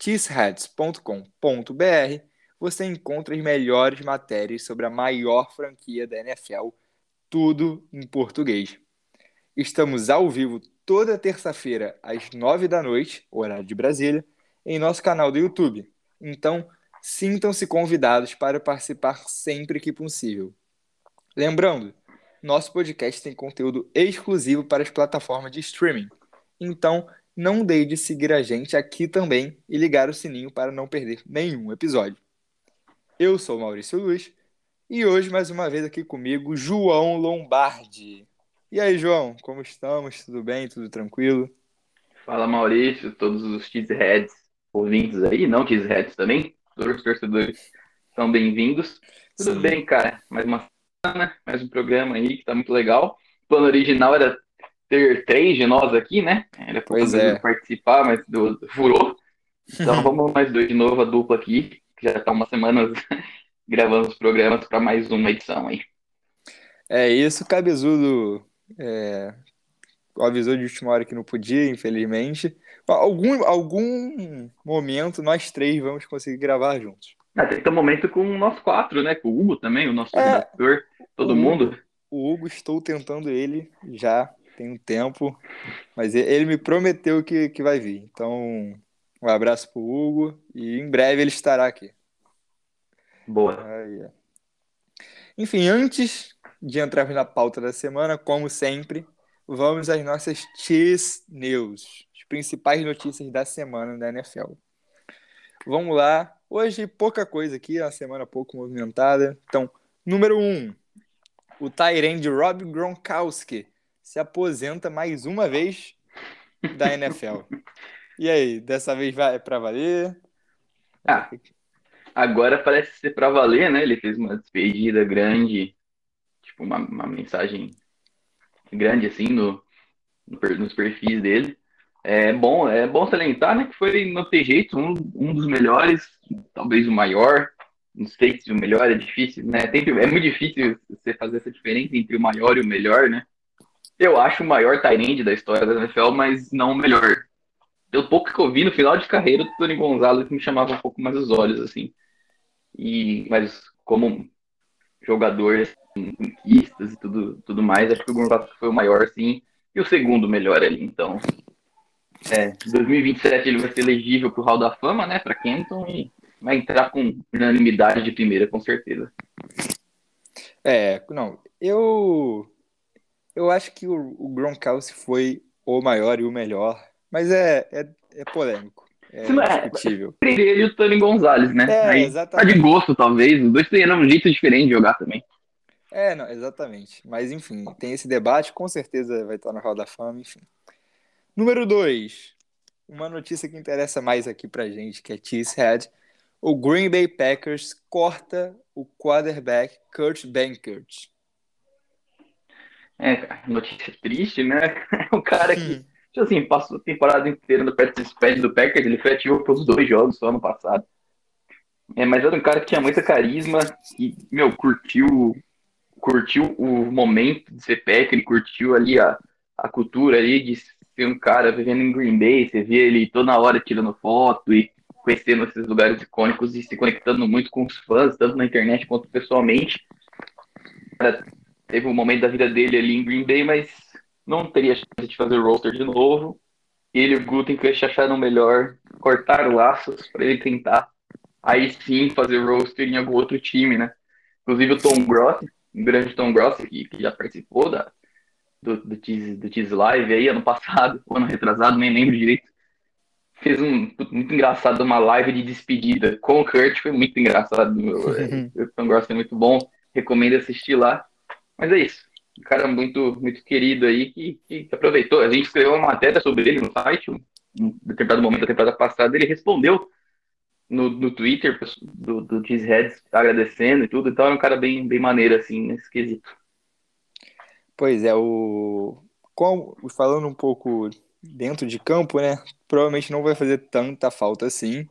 cheeseheads.com.br, você encontra as melhores matérias sobre a maior franquia da NFL, tudo em português. Estamos ao vivo toda terça-feira às nove da noite, horário de Brasília, em nosso canal do YouTube. Então, sintam-se convidados para participar sempre que possível. Lembrando, nosso podcast tem conteúdo exclusivo para as plataformas de streaming. Então, não deixe de seguir a gente aqui também e ligar o sininho para não perder nenhum episódio. Eu sou Maurício Luiz e hoje mais uma vez aqui comigo João Lombardi. E aí, João, como estamos? Tudo bem? Tudo tranquilo? Fala, Maurício, todos os cheeseheads ouvintes aí, não cheeseheads também, todos os torcedores são bem-vindos. Tudo Sim. bem, cara? Mais uma semana, mais um programa aí que tá muito legal. O plano original era ter três de nós aqui, né? Era pois é. participar, mas do, furou. Então vamos mais dois de novo, a dupla aqui, que já tá umas semanas gravando os programas para mais uma edição aí. É isso, Cabezudo é, avisou de última hora que não podia, infelizmente. Algum, algum momento nós três vamos conseguir gravar juntos. Ah, tem que ter um momento com nós quatro, né? Com o Hugo também, o nosso é, redator, todo o, mundo. O Hugo, estou tentando ele já tem um tempo, mas ele me prometeu que, que vai vir. Então, um abraço pro Hugo e em breve ele estará aqui. Boa. Aí, Enfim, antes de entrarmos na pauta da semana, como sempre, vamos às nossas Cheese News, as principais notícias da semana da NFL. Vamos lá. Hoje, pouca coisa aqui, a semana pouco movimentada. Então, número 1. Um, o Tyrande Rob Gronkowski se aposenta mais uma vez da NFL. E aí, dessa vez vai para valer? Ah, agora parece ser para valer, né? Ele fez uma despedida grande, tipo uma, uma mensagem grande assim no, no, nos perfis dele. É bom, é bom salientar, né, que foi não ter jeito um, um dos melhores, talvez o maior. Não sei se o melhor é difícil, né? Tem, é muito difícil você fazer essa diferença entre o maior e o melhor, né? Eu acho o maior Tyrande da história da NFL, mas não o melhor. Pelo pouco que eu vi no final de carreira, o Tony Gonzalez me chamava um pouco mais os olhos, assim. E, mas como jogador, assim, conquistas e tudo, tudo mais, acho que o Gonzalez foi o maior, sim, e o segundo melhor ali. Então, é, 2027 ele vai ser elegível pro Hall da Fama, né, para Kenton, e vai entrar com unanimidade de primeira, com certeza. É, não, eu eu acho que o, o Gronkowski foi o maior e o melhor, mas é, é, é polêmico. É Sim, é discutível. É, ele e o Tony Gonzalez, né? É, Aí, exatamente. Tá de gosto, talvez. Os dois têm um jeito diferente de jogar também. É, não, exatamente. Mas, enfim, tem esse debate, com certeza vai estar no Hall da Fama, enfim. Número 2. Uma notícia que interessa mais aqui pra gente, que é Cheesehead. O Green Bay Packers corta o quarterback Kurt Bankert. É, notícia triste, né? o cara que, tipo assim, passou a temporada inteira no Pad do Packers, ele foi ativo os dois jogos só ano passado. É, mas era um cara que tinha muita carisma e, meu, curtiu curtiu o momento de ser Packer, ele curtiu ali a, a cultura ali de ser um cara vivendo em Green Bay, você vê ele toda hora tirando foto e conhecendo esses lugares icônicos e se conectando muito com os fãs, tanto na internet quanto pessoalmente. Cara, teve um momento da vida dele ali em Green Bay, mas não teria chance de fazer o roster de novo. Ele e o Gutenkast acharam melhor cortar laços para ele tentar aí sim fazer o roster em algum outro time, né? Inclusive o Tom Gross, o grande Tom Gross, que, que já participou da, do, do, Tease, do Tease Live aí ano passado, ano retrasado, nem lembro direito. Fez um muito engraçado uma live de despedida com o Kurt, foi muito engraçado. o Tom Gross é muito bom, recomendo assistir lá. Mas é isso. Um cara muito, muito querido aí que, que aproveitou. A gente escreveu uma matéria sobre ele no site, um determinado momento da temporada passada, ele respondeu no, no Twitter do, do Cheeseheads agradecendo e tudo, então era um cara bem, bem maneiro, assim, nesse quesito. Pois é, o. Falando um pouco dentro de campo, né? Provavelmente não vai fazer tanta falta assim,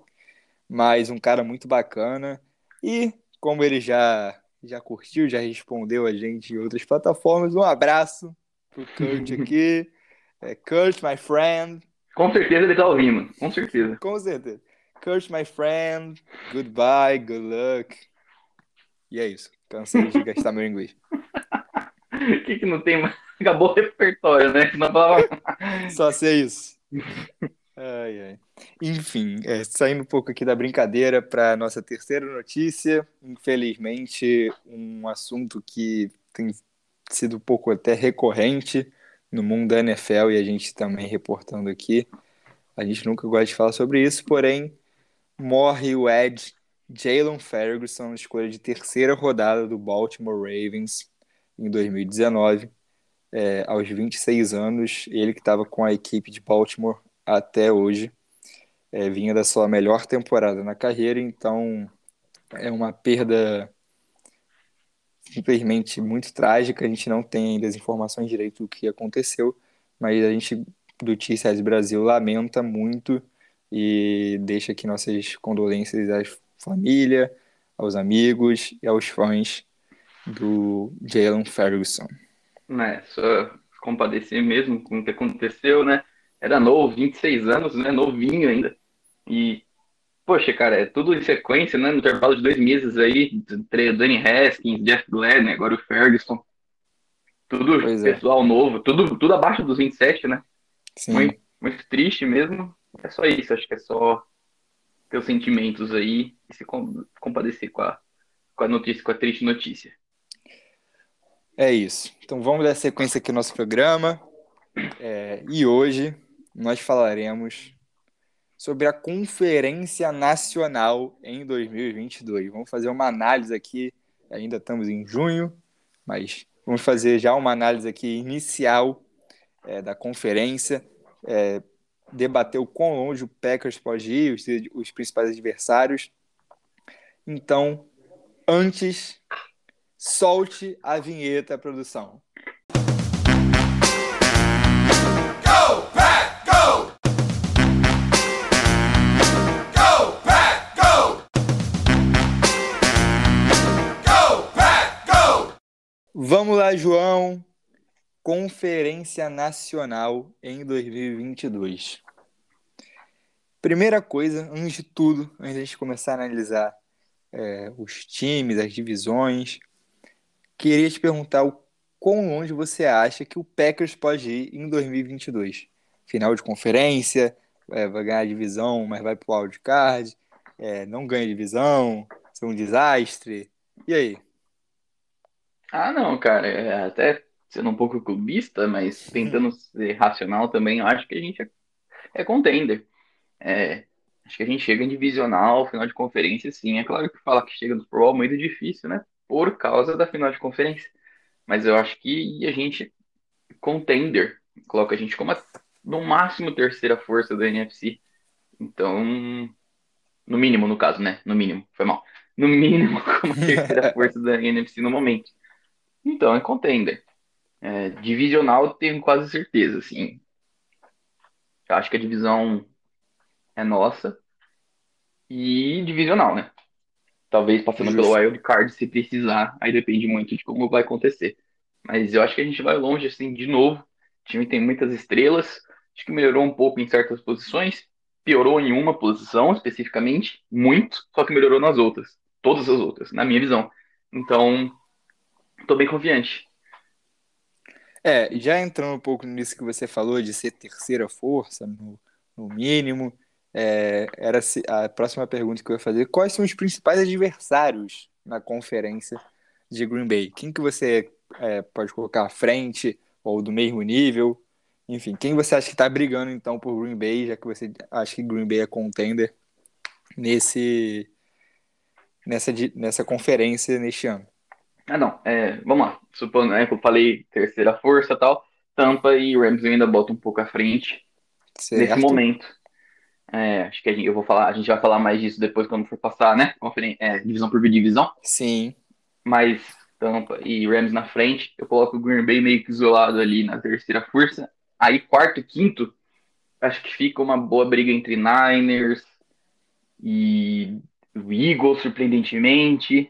mas um cara muito bacana. E como ele já já curtiu, já respondeu a gente em outras plataformas, um abraço pro Kurt aqui. É, Kurt, my friend. Com certeza ele tá ouvindo, com certeza. Com certeza. Kurt, my friend, goodbye, good luck. E é isso. Cansei de gastar meu inglês. O que, que não tem mais? Acabou o repertório, né? Não falava... Só sei isso. Ai, ai. Enfim, é, saindo um pouco aqui da brincadeira para nossa terceira notícia. Infelizmente, um assunto que tem sido um pouco até recorrente no mundo da NFL e a gente também reportando aqui. A gente nunca gosta de falar sobre isso, porém, morre o Edge Jalen Ferguson, escolha de terceira rodada do Baltimore Ravens em 2019, é, aos 26 anos. Ele que estava com a equipe de Baltimore até hoje, é, vinha da sua melhor temporada na carreira, então é uma perda simplesmente muito trágica. A gente não tem ainda as informações direito do que aconteceu, mas a gente do T-Size Brasil lamenta muito e deixa aqui nossas condolências à família, aos amigos e aos fãs do Jalen Ferguson. É, só compadecer mesmo com o que aconteceu, né? Era novo, 26 anos, né? Novinho ainda. E, poxa, cara, é tudo em sequência, né? No intervalo de dois meses aí, Danny Haskins, Jeff Glenn, agora o Ferguson. Tudo pois é. pessoal é. novo, tudo, tudo abaixo dos 27, né? Sim. Muito, muito triste mesmo. É só isso, acho que é só ter os sentimentos aí e se compadecer com a, com a notícia, com a triste notícia. É isso. Então vamos dar sequência aqui no nosso programa. É, e hoje nós falaremos sobre a Conferência Nacional em 2022. Vamos fazer uma análise aqui, ainda estamos em junho, mas vamos fazer já uma análise aqui inicial é, da conferência, é, debater o quão longe o Packers pode ir, os, os principais adversários. Então, antes Solte a vinheta, produção. Vamos lá, João. Conferência Nacional em 2022. Primeira coisa, antes de tudo, antes de a gente começar a analisar é, os times, as divisões, Queria te perguntar o quão longe você acha que o Packers pode ir em 2022? Final de conferência, é, vai ganhar a divisão, mas vai pro wildcard, é, não ganha divisão, ser um desastre. E aí? Ah, não, cara, é, até sendo um pouco clubista, mas tentando ser racional também, eu acho que a gente é, é contender. É, acho que a gente chega em divisional, final de conferência, sim. É claro que fala que chega no Pro Bowl é muito difícil, né? por causa da final de conferência. Mas eu acho que a gente, contender, coloca a gente como a, no máximo terceira força da NFC. Então, no mínimo, no caso, né? No mínimo, foi mal. No mínimo, como terceira força da NFC no momento. Então, é contender. É, divisional, tenho quase certeza, assim. Eu acho que a divisão é nossa. E divisional, né? Talvez passando Justo. pelo wild card se precisar. Aí depende muito de como vai acontecer. Mas eu acho que a gente vai longe, assim, de novo. O time tem muitas estrelas. Acho que melhorou um pouco em certas posições. Piorou em uma posição, especificamente. Muito. Só que melhorou nas outras. Todas as outras, na minha visão. Então, tô bem confiante. É, já entrando um pouco nisso que você falou de ser terceira força, no, no mínimo, é, era a próxima pergunta que eu ia fazer. Quais são os principais adversários na conferência de Green Bay? Quem que você é, pode colocar à frente ou do mesmo nível? Enfim, quem você acha que está brigando então por Green Bay, já que você acha que Green Bay é contender nesse nessa, nessa conferência neste ano? Ah, não. É, vamos lá. Supondo né, que eu falei terceira força tal, Tampa e Rams ainda botam um pouco à frente certo. nesse momento. É, acho que a gente, eu vou falar, a gente vai falar mais disso depois quando for passar, né? Conferen é, divisão por divisão. Sim. Mas Tampa e Rams na frente, eu coloco o Green Bay meio que isolado ali na terceira força. Aí quarto e quinto, acho que fica uma boa briga entre Niners e Eagles, surpreendentemente.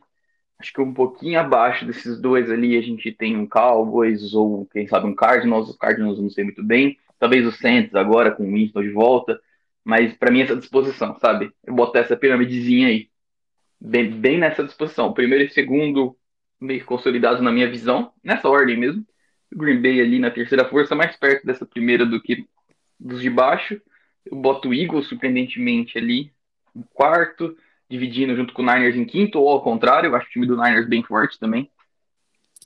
Acho que um pouquinho abaixo desses dois ali a gente tem um Cowboys ou quem sabe um Cardinals. Os Cardinals eu não sei muito bem. Talvez o Saints agora com o Winston de volta. Mas para mim essa disposição, sabe? Eu boto essa piramidezinha aí. Bem, bem nessa disposição. Primeiro e segundo meio consolidados na minha visão. Nessa ordem mesmo. O Green Bay ali na terceira força, mais perto dessa primeira do que dos de baixo. Eu boto o Eagles, surpreendentemente, ali. quarto dividindo junto com o Niners em quinto, ou ao contrário, eu acho o time do Niners bem forte também.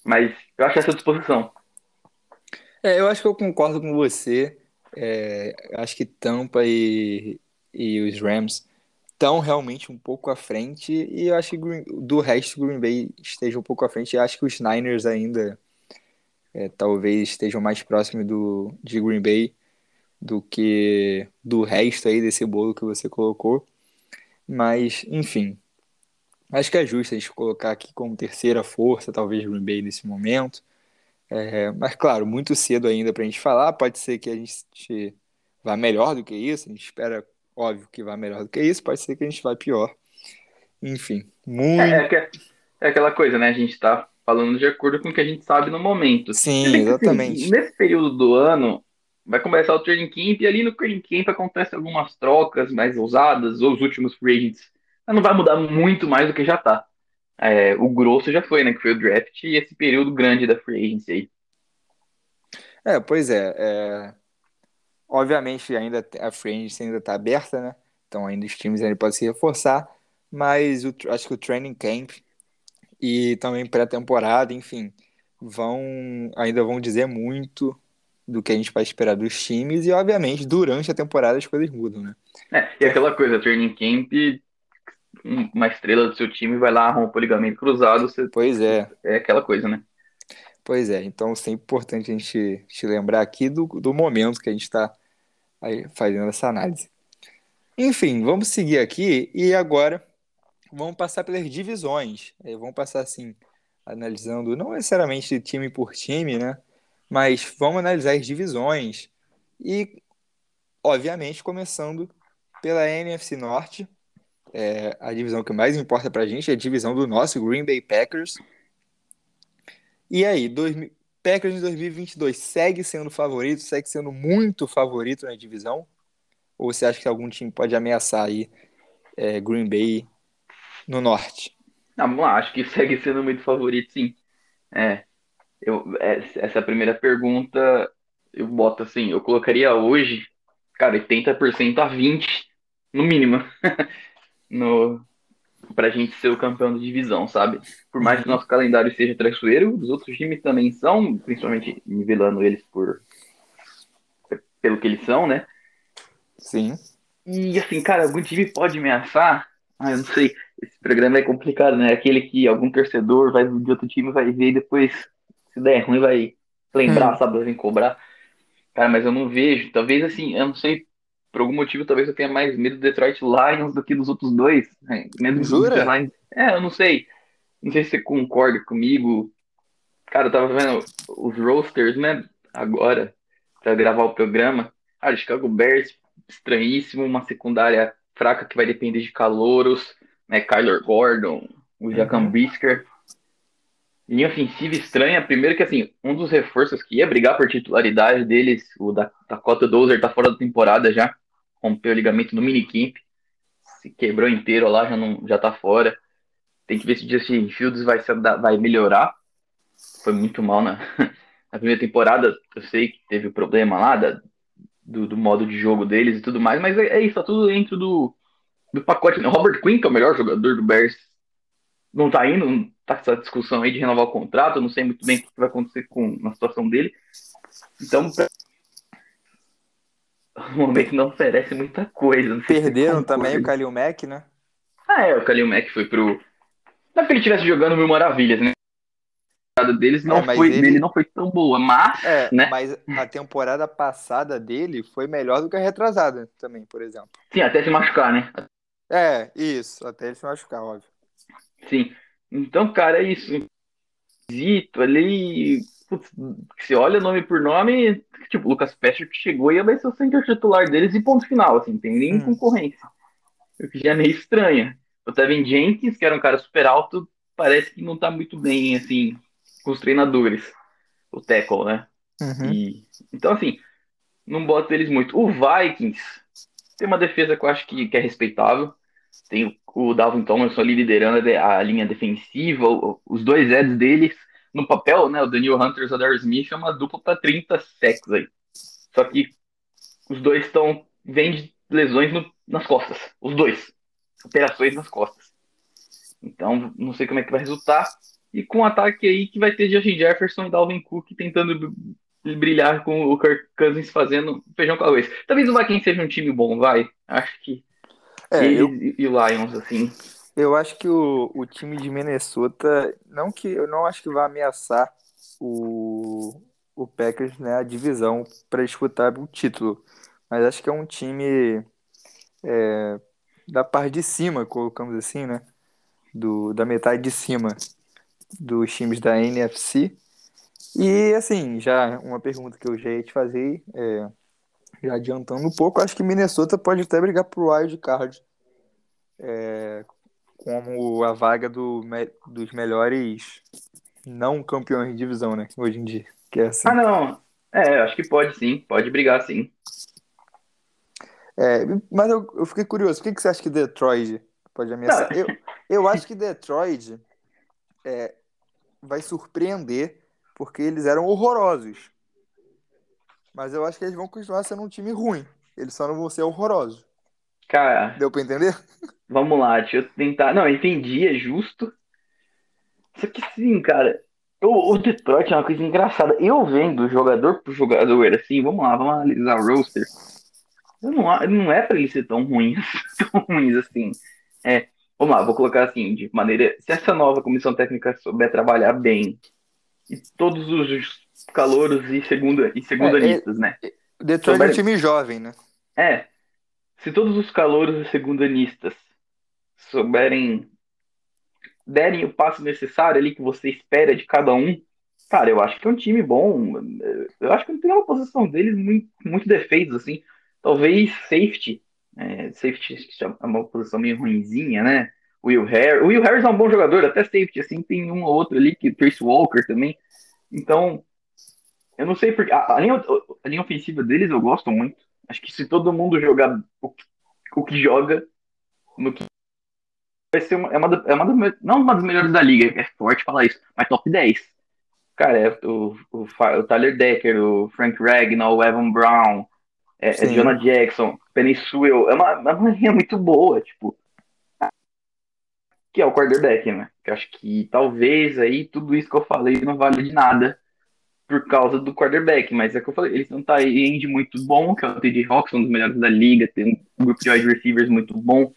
Mas eu acho essa disposição. É, eu acho que eu concordo com você. É, acho que Tampa e, e os Rams estão realmente um pouco à frente. E eu acho que Green, do resto Green Bay esteja um pouco à frente. E acho que os Niners ainda é, talvez estejam mais próximos do, de Green Bay do que do resto aí desse bolo que você colocou. Mas, enfim, acho que é justo a gente colocar aqui como terceira força, talvez Green Bay nesse momento. É, mas, claro, muito cedo ainda para a gente falar. Pode ser que a gente vá melhor do que isso. A gente espera, óbvio, que vá melhor do que isso. Pode ser que a gente vá pior. Enfim, muito. É, é, é aquela coisa, né? A gente está falando de acordo com o que a gente sabe no momento. Sim, exatamente. Assim, nesse período do ano, vai começar o training camp e ali no training camp acontece algumas trocas mais ousadas, ou os últimos free agents. Mas não vai mudar muito mais do que já tá. É, o grosso já foi, né? Que foi o draft e esse período grande da free agency aí. É, pois é. é... Obviamente, ainda a free agency ainda tá aberta, né? Então ainda os times ainda podem se reforçar. Mas o, acho que o training camp e também pré-temporada, enfim, vão ainda vão dizer muito do que a gente vai esperar dos times e, obviamente, durante a temporada as coisas mudam, né? É, e aquela coisa, training camp, uma estrela do seu time vai lá, rompe o ligamento cruzado, você... Pois é. É aquela coisa, né? Pois é, então sempre importante a gente te lembrar aqui do, do momento que a gente está fazendo essa análise. Enfim, vamos seguir aqui e agora vamos passar pelas divisões. Vamos passar assim, analisando não necessariamente time por time, né? Mas vamos analisar as divisões e, obviamente, começando pela NFC Norte, é, a divisão que mais importa para a gente é a divisão do nosso Green Bay Packers. E aí, dois, Packers em 2022 segue sendo favorito, segue sendo muito favorito na divisão? Ou você acha que algum time pode ameaçar aí é, Green Bay no norte? Não, acho que segue sendo muito favorito, sim. É, eu, é, essa primeira pergunta, eu boto assim, eu colocaria hoje, cara, 80% a 20%, no mínimo, no, pra gente ser o campeão da divisão, sabe? Por mais que o nosso calendário seja traiçoeiro, os outros times também são, principalmente nivelando eles por pelo que eles são, né? Sim. E assim, cara, algum time pode ameaçar? Ah, eu não sei. Esse programa é complicado, né? Aquele que algum torcedor vai de outro time vai ver e depois se der ruim, vai lembrar, hum. sabe? Vai cobrar. Cara, mas eu não vejo. Talvez assim, eu não sei. Por algum motivo, talvez eu tenha mais medo do Detroit Lions do que dos outros dois. Né? Medo Jura? dos Lions. É, eu não sei. Não sei se você concorda comigo. Cara, eu tava vendo os rosters, né? Agora, pra gravar o programa. Ah, Chicago Bears, estranhíssimo. Uma secundária fraca que vai depender de calouros. Né? Kyler Gordon, o Jacob uhum. Brisker linha ofensiva estranha. Primeiro que, assim, um dos reforços que ia brigar por titularidade deles, o da Dakota Dozer, tá fora da temporada já. Rompeu o ligamento no minicamp. Se quebrou inteiro lá, já, não, já tá fora. Tem que ver se o Justin Fields vai, vai melhorar. Foi muito mal na, na primeira temporada. Eu sei que teve o problema lá da, do, do, modo de jogo deles e tudo mais, mas é, é isso, tá tudo dentro do, do pacote. Robert Quinn, que é o melhor jogador do Bears, não tá indo, tá com essa discussão aí de renovar o contrato, eu não sei muito bem o que vai acontecer com a situação dele. Então, pra... o momento não oferece muita coisa. Perderam também o Kalil Mack, né? Ah, é, o Kalil Mack foi pro. Não que ele estivesse jogando mil maravilhas, né? temporada deles não É, foi, ele- dele não foi tão boa, mas, É, né? mas a temporada passada dele foi melhor do que a retrasada também, por exemplo. Sim, até se machucar, né? É, isso, até ele se machucar, óbvio. Sim. Então, cara, é isso. Zito ali. Putz, se olha nome por nome, tipo, o Lucas Patrick chegou e vai ser o center titular deles e ponto final, assim, não tem nem Hum. concorrência. O que já é meio estranho. O Tevin Jenkins, que era um cara super alto, parece que não tá muito bem, assim, com os treinadores. O tackle, né? Uhum. E, então, assim, não boto eles muito. O Vikings tem uma defesa que eu acho que, que é respeitável. Tem o, o Dalvin Tomlinson ali liderando a, linha defensiva. o- os dois heads deles, no papel, né? O Daniel Hunter e o Zadar Smith é uma dupla para 30 sacks aí. Só que os dois estão. vêm de lesões no- nas costas. Os dois. Operações nas costas. Então, não sei como é que vai resultar. E com um ataque aí que vai ter Justin Jefferson e Dalvin Cook tentando brilhar com o Kirk Cousins fazendo feijão com arroz. Talvez o Vikings seja um time bom, vai. Acho que É, eles eu, e e o Lions, assim. eu acho que o, o time de Minnesota, não que eu não acho que vai ameaçar o, o Packers, né, a divisão para disputar o título, mas acho que é um time é, da parte de cima, colocamos assim, né, do, da metade de cima dos times da NFC. E assim, já uma pergunta que eu já ia te fazer, é, já adiantando um pouco, acho que Minnesota pode até brigar pro wild card é, como a vaga do, dos melhores não campeões de divisão, né? Hoje em dia. Que é assim. Ah, não. É, acho que pode sim. Pode brigar sim. É, mas eu, eu fiquei curioso, por que, que você acha que Detroit pode ameaçar? Eu, eu acho que Detroit é, vai surpreender porque eles eram horrorosos. Mas eu acho que eles vão continuar sendo um time ruim. Eles só não vão ser horrorosos. Cara, Deu pra entender? vamos lá, deixa eu tentar. Não, entendi, é justo. Só que sim, cara. O, o Detroit é uma coisa engraçada. Eu vendo jogador por jogador, assim, vamos lá, vamos analisar o roster. Eu não, não é pra eles ser tão ruins, tão ruins assim. É, vamos lá, vou colocar assim, de maneira. Se essa nova comissão técnica souber trabalhar bem, e todos os calouros e, segunda, e segundanistas, né? Detroit é um time jovem, né? É, se todos os calouros e segundanistas souberem derem o passo necessário ali que você espera de cada um, cara, eu acho que é um time bom. Eu acho que não tem uma posição deles muito, muito defeitos, assim. Talvez safety. É, safety é uma posição meio ruinzinha, né? Will Harris. Will Harris é um bom jogador, até safety, assim, tem um ou outro ali, que Trace Walker também. Então, eu não sei porque. A, a linha, a linha ofensiva deles eu gosto muito. Acho que se todo mundo jogar o, que- o que joga, no que vai ser uma, é uma, é uma das, não uma das melhores da liga, é forte falar isso, mas top 10. Cara, é o, o, o Tyler Decker, o Frank Ragnar, o Evan Brown, é, é. Jonah Jackson, Penny Sewell, é uma, é uma linha muito boa, tipo. Que é o quarterback, né? Que acho que talvez aí tudo isso que eu falei não vale de nada por causa do quarterback, mas é que eu falei, eles um tight end muito bom, que é o TJ Hawks, um dos melhores da liga, tem um grupo de wide receivers muito bom,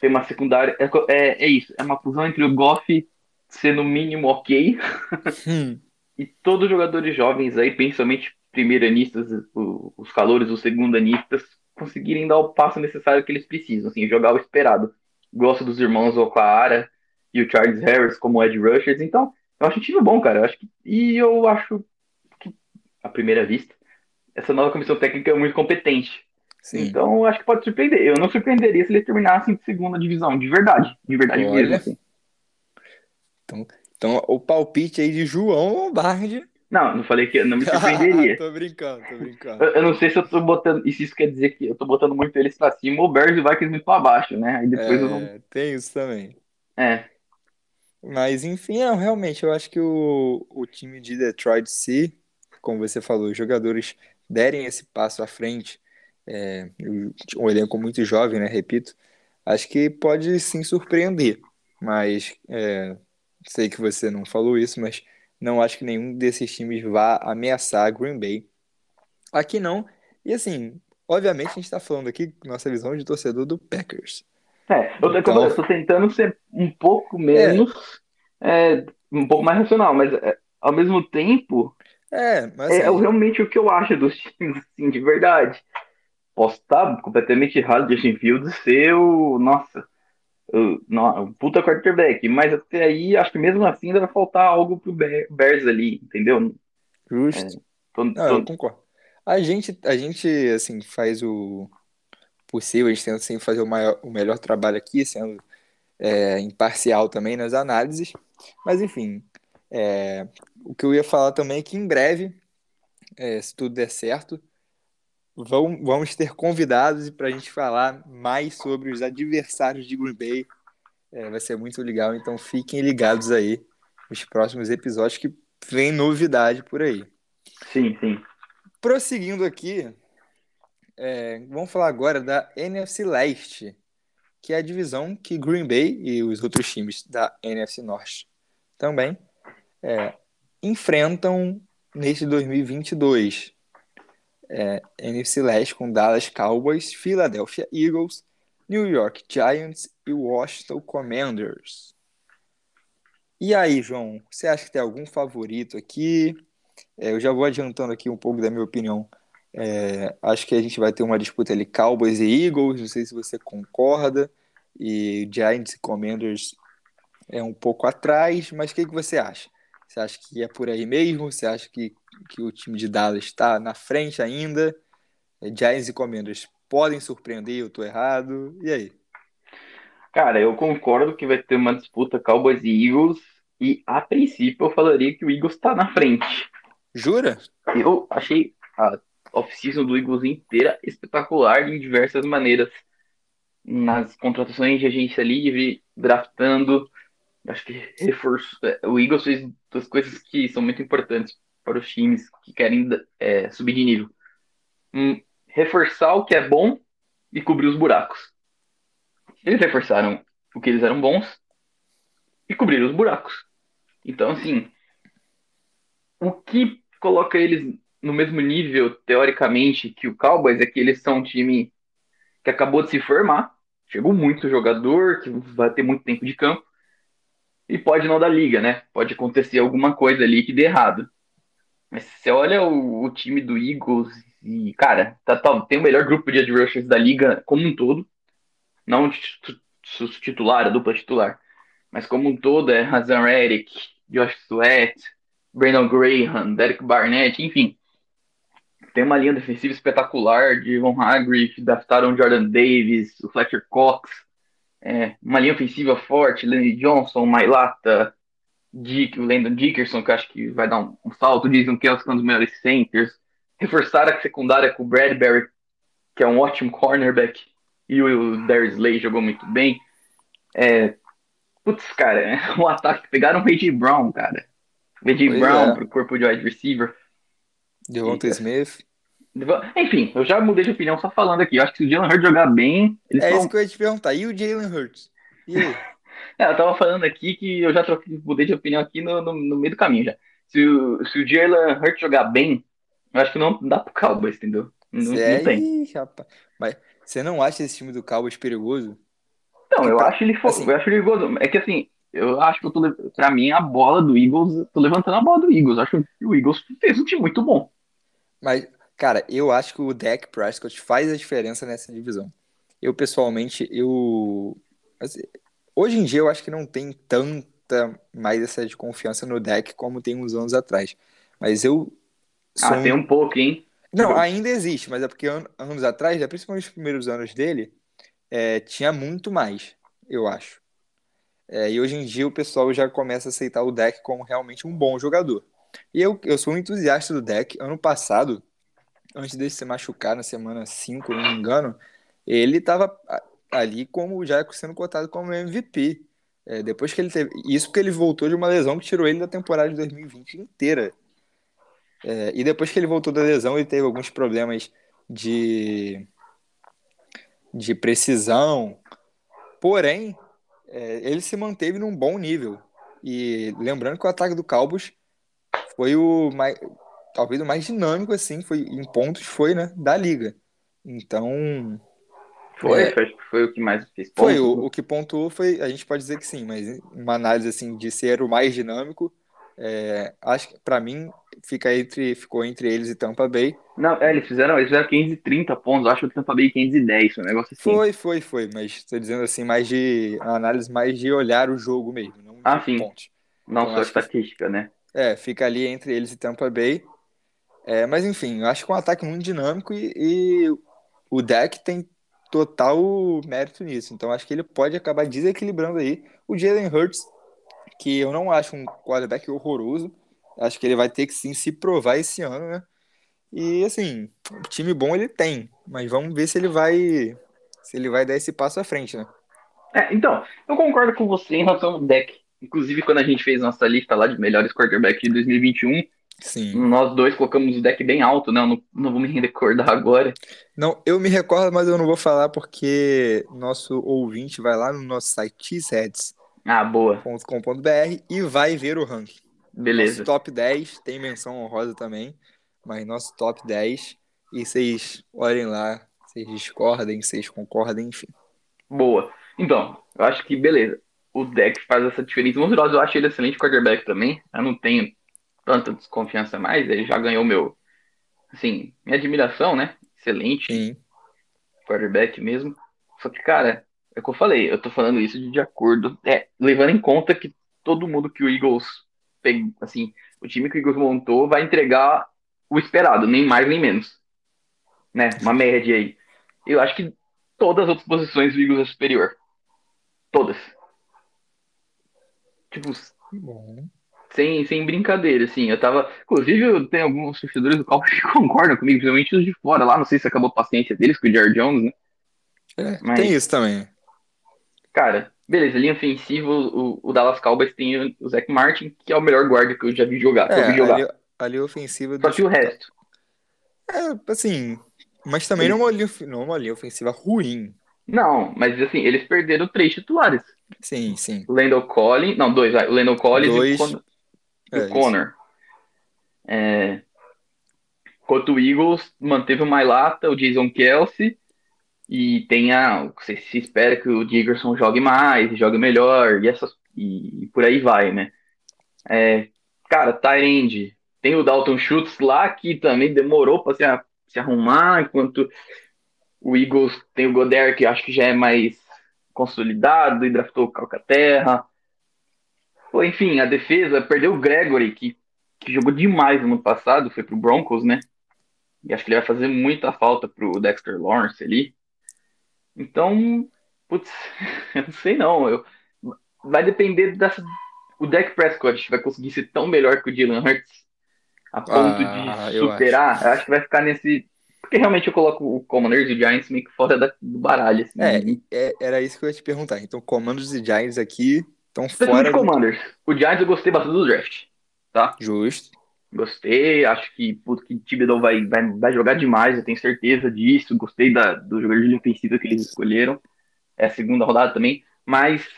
tem uma secundária, é, é, é isso, é uma fusão entre o Goff ser no mínimo ok, Hum. e todos os jogadores jovens aí, principalmente primeiranistas, o- os calores, os segundanistas, conseguirem dar o passo necessário que eles precisam, assim, jogar o esperado. Gosto dos irmãos Okwara e o Charles Harris como Ed Rushers, então eu acho um time bom, cara. Eu acho que, e eu acho que, à primeira vista, essa nova comissão técnica é muito competente. Sim. Então eu acho que pode surpreender. Eu não surpreenderia se eles terminassem de segunda divisão, de verdade. De verdade Olha. mesmo. Assim. Então, o palpite aí de João Lombardi. Não, não falei que não me surpreenderia. tô brincando, tô brincando. Eu, eu não sei se eu tô botando. E se isso quer dizer que eu tô botando muito eles pra cima ou o Bears e o Vikings muito pra baixo, né? Aí depois eu não. É, tem isso também. É. Mas, enfim, não, realmente, eu acho que o, o time de Detroit, se, como você falou, os jogadores derem esse passo à frente, é, um elenco muito jovem, né, repito, acho que pode sim surpreender. Mas, é, sei que você não falou isso, mas não acho que nenhum desses times vá ameaçar Green Bay. Aqui não. E assim, obviamente a gente está falando aqui nossa visão de torcedor do Packers. É, eu, Então- eu tô tentando ser um pouco menos é, um pouco mais racional, mas é, ao mesmo tempo É, mas é assim, realmente o que eu acho dos times, assim, de verdade. Posso estar completamente errado de Justin Fields ser o. Nossa. O, no- o puta quarterback. Mas até aí, acho que mesmo assim ainda vai faltar algo pro Bear- Bears ali, entendeu? justo. Tô- Não, tô- eu concordo. A gente, a gente, assim, faz o possível, a gente tenta sempre fazer o, maior, o melhor trabalho aqui, sendo é, imparcial também nas análises. Mas, enfim, é, o que eu ia falar também é que em breve, é, se tudo der certo, vão, vamos ter convidados para a gente falar mais sobre os adversários de Green Bay. É, vai ser muito legal, então fiquem ligados aí nos próximos episódios que vem novidade por aí. Sim, sim. Prosseguindo aqui, é, vamos falar agora da NFC Leste, que é a divisão que Green Bay e os outros times da NFC Norte também é, enfrentam neste 2022. É, NFC Leste com Dallas Cowboys, Philadelphia Eagles, New York Giants e Washington Commanders. E aí, João, você acha que tem algum favorito aqui? É, eu já vou adiantando aqui um pouco da minha opinião. É, acho que a gente vai ter uma disputa ali Cowboys e Eagles, não sei se você concorda. E Giants e Commanders é um pouco atrás, mas o que, que você acha? Você acha que é por aí mesmo? Você acha que, que o time de Dallas está na frente ainda? É, Giants e Commanders podem surpreender, eu estou errado. E aí? Cara, eu concordo que vai ter uma disputa Cowboys e Eagles. E a princípio eu falaria que o Eagles tá na frente. Jura? Eu achei a off-season do Eagles inteira espetacular em diversas maneiras. Nas contratações de agência livre, draftando. Acho que reforço. O Eagles fez duas coisas que são muito importantes para os times que querem é, subir de nível. Um, reforçar o que é bom e cobrir os buracos. Eles reforçaram o que eles eram bons e cobriram os buracos. Então, assim, o que coloca eles no mesmo nível, teoricamente, que o Cowboys é que eles são um time que acabou de se formar, chegou muito jogador, que vai ter muito tempo de campo, e pode não dar liga, né? Pode acontecer alguma coisa ali que dê errado. Mas você olha o, o time do Eagles e, cara, tá, tá, tem o melhor grupo de rushers da liga como um todo. Não titular, a dupla titular. Mas como um todo é Hazan Reddick, Josh Sweat, Brandon Graham, Derek Barnett, enfim. Tem uma linha defensiva espetacular de Von Hagrid, draftaram Jordan Davis, o Fletcher Cox. É, uma linha ofensiva forte, Lenny Johnson, Mailata, Dick, o Landon Dickerson, que acho que vai dar um, um salto, dizem que é um dos melhores centers. Reforçar a secundária com o Bradbury, que é um ótimo cornerback, e o Darius Slay jogou muito bem. É, putz, cara, é um ataque. Pegaram o A.J. Brown, cara. O A.J. Pois Brown é. pro corpo de wide receiver. Devonta Smith. Enfim, eu já mudei de opinião só falando aqui. Eu acho que se o Jalen Hurts jogar bem, É isso que eu ia te perguntar. E o Jalen Hurts? E aí? É, eu tava falando aqui que eu já troquei, mudei de opinião aqui no, no, no meio do caminho já. Se o, se o Jalen Hurts jogar bem, eu acho que não dá pro Cowboys, entendeu? Não, não Cê- tem. Ih, rapaz. Mas você não acha esse time do Cowboys perigoso? Não, eu pra- acho ele fo... assim- eu acho perigoso. É que assim, eu acho que eu tô pra mim a bola do Eagles, tô levantando a bola do Eagles. Eu acho que o Eagles fez um time muito bom. Mas, cara, eu acho que o Dak Prescott faz a diferença nessa divisão. Eu, pessoalmente, eu... assim, hoje em dia, eu acho que não tem tanta mais essa de confiança no Dak como tem uns anos atrás. Mas eu sou Ah, tem um pouco, hein? Não, ainda existe, mas é porque an- anos atrás, né, principalmente os primeiros anos dele, é, tinha muito mais, eu acho. É, e hoje em dia o pessoal já começa a aceitar o deck como realmente um bom jogador. E eu, eu sou um entusiasta do deck. Ano passado, antes dele se machucar na semana 5, não me engano, ele estava ali como já sendo cotado como MVP. É, depois que ele teve. Isso porque ele voltou de uma lesão que tirou ele da temporada de 2020 inteira. É, e depois que ele voltou da lesão, ele teve alguns problemas de, de precisão. Porém, é, ele se manteve num bom nível. E lembrando que o ataque do Cowboys foi o mais, talvez o mais dinâmico, assim, foi, em pontos foi, né, da liga. Então, Foi, É. foi, o que mais fez Foi, o, o que pontuou foi, a gente pode dizer que sim, mas uma análise assim de ser o mais dinâmico, é, acho que pra mim fica entre, ficou entre eles e Tampa Bay. Não, é, eles fizeram, eles fizeram 530 pontos, acho que o Tampa Bay 510, foi um negócio assim. Foi, foi, foi, mas estou dizendo assim, mais de análise mais de olhar o jogo mesmo, não Ah, sim. pontos. Não Então, só acho que- estatística, né? É, fica ali entre eles e Tampa Bay. É, mas enfim, eu acho que é um ataque muito dinâmico e, e o deck tem total mérito nisso. Então acho que ele pode acabar desequilibrando aí o Jalen Hurts, que eu não acho um quarterback horroroso. Acho que ele vai ter que sim se provar esse ano, né? E assim, time bom ele tem, mas vamos ver se ele vai se ele vai dar esse passo à frente, né? É, então, eu concordo com você em relação ao deck. Inclusive, quando a gente fez nossa lista lá de melhores quarterbacks de 2021, Sim. nós dois colocamos o deck bem alto, né? Eu não, não vou me recordar agora. Não, eu me recordo, mas eu não vou falar porque nosso ouvinte vai lá no nosso site cheeseheads.com.br Ah, boa. e vai ver o ranking. Beleza. Nosso top 10 tem menção honrosa também, mas nosso top 10 e vocês olhem lá, vocês discordem, vocês concordem, enfim. Boa. Então, eu acho que beleza. O deck faz essa diferença. Geral, eu acho ele excelente quarterback também. Eu não tenho tanta desconfiança mais. Ele já ganhou meu, assim, minha admiração, né? Excelente Sim, quarterback mesmo. Só que, cara, é o que eu falei. Eu tô falando isso de, de acordo, é, levando em conta que todo mundo que o Eagles, peg- assim, o time que o Eagles montou vai entregar o esperado, nem mais nem menos, né? Uma média aí. Eu acho que todas as outras posições do Eagles é superior. Todas. Tipo, bom. sem, sem brincadeira, assim. Eu tava. Inclusive, eu tenho alguns torcedores do qual que concordam comigo, principalmente os de fora lá. Não sei se acabou a paciência deles com o Jared Jones, né? É, Mas- Tem isso também. Cara, beleza, linha ofensiva, o, o Dallas Cowboys tem o, Zach Martin, que é o melhor guarda que eu já vi jogar. É, vi jogar. ali, ali ofensiva Só que o resto. É, assim, mas também não é uma linha, não é uma linha ofensiva ruim. Não, mas assim, eles perderam três titulares. Sim, sim. O Landon Collins, não, dois, vai. O Landon Collins Dois. e o, Con- É, o. Connor. É... Enquanto o Eagles manteve o Mailata, o Jason Kelsey, e tem a. Você se espera que o Diggerson jogue mais, jogue melhor, e, essas, e por aí vai, né? É, cara, Tyrande, tem o Dalton Schultz lá, que também demorou para se, se arrumar, enquanto o Eagles tem o Goddard, que acho que já é mais consolidado e draftou o Calcaterra. Pô, enfim, a defesa perdeu o Gregory, que, que jogou demais no ano passado, foi pro Broncos, né? E acho que ele vai fazer muita falta pro Dexter Lawrence ali. Então, putz, eu não sei não. Eu, vai depender dessa. O Dak Prescott vai conseguir ser tão melhor que o Jalen Hurts a ponto Ah, de eu superar. Eu acho que vai ficar nesse. Porque realmente eu coloco o Commanders e o Giants meio que fora da- do baralho. Assim. É, é, era isso que eu ia te perguntar. Então, Comandos e Giants aqui estão fora do... Commanders. O Giants eu gostei bastante do draft. Tá? Justo. Gostei, acho que, putz, que vai, vai, vai jogar demais, eu tenho certeza disso. Gostei da, do jogador de ofensiva que eles escolheram. É a segunda rodada também, mas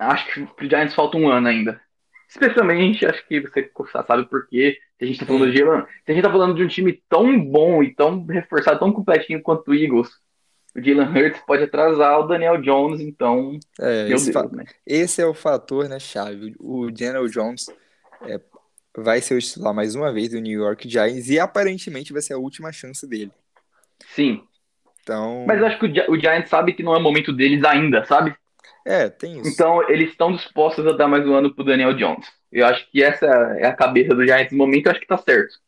acho que pro Giants falta um ano ainda. Especialmente, acho que você sabe por quê. Se a gente tá falando de Jalen, se a gente tá falando de um time tão bom e tão reforçado, tão completinho quanto o Eagles, o Jalen Hurts pode atrasar o Daniel Jones, então, É, esse, Deus, né? esse é o fator, né, chave. O Daniel Jones é, vai ser o titular mais uma vez do New York Giants e aparentemente vai ser a última chance dele. Sim, Então, mas acho que o, o Giants sabe que não é o momento deles ainda, sabe? É, tem isso. Então, eles estão dispostos a dar mais um ano pro Daniel Jones. Eu acho que essa é a cabeça do Giants no momento, eu acho que tá certo,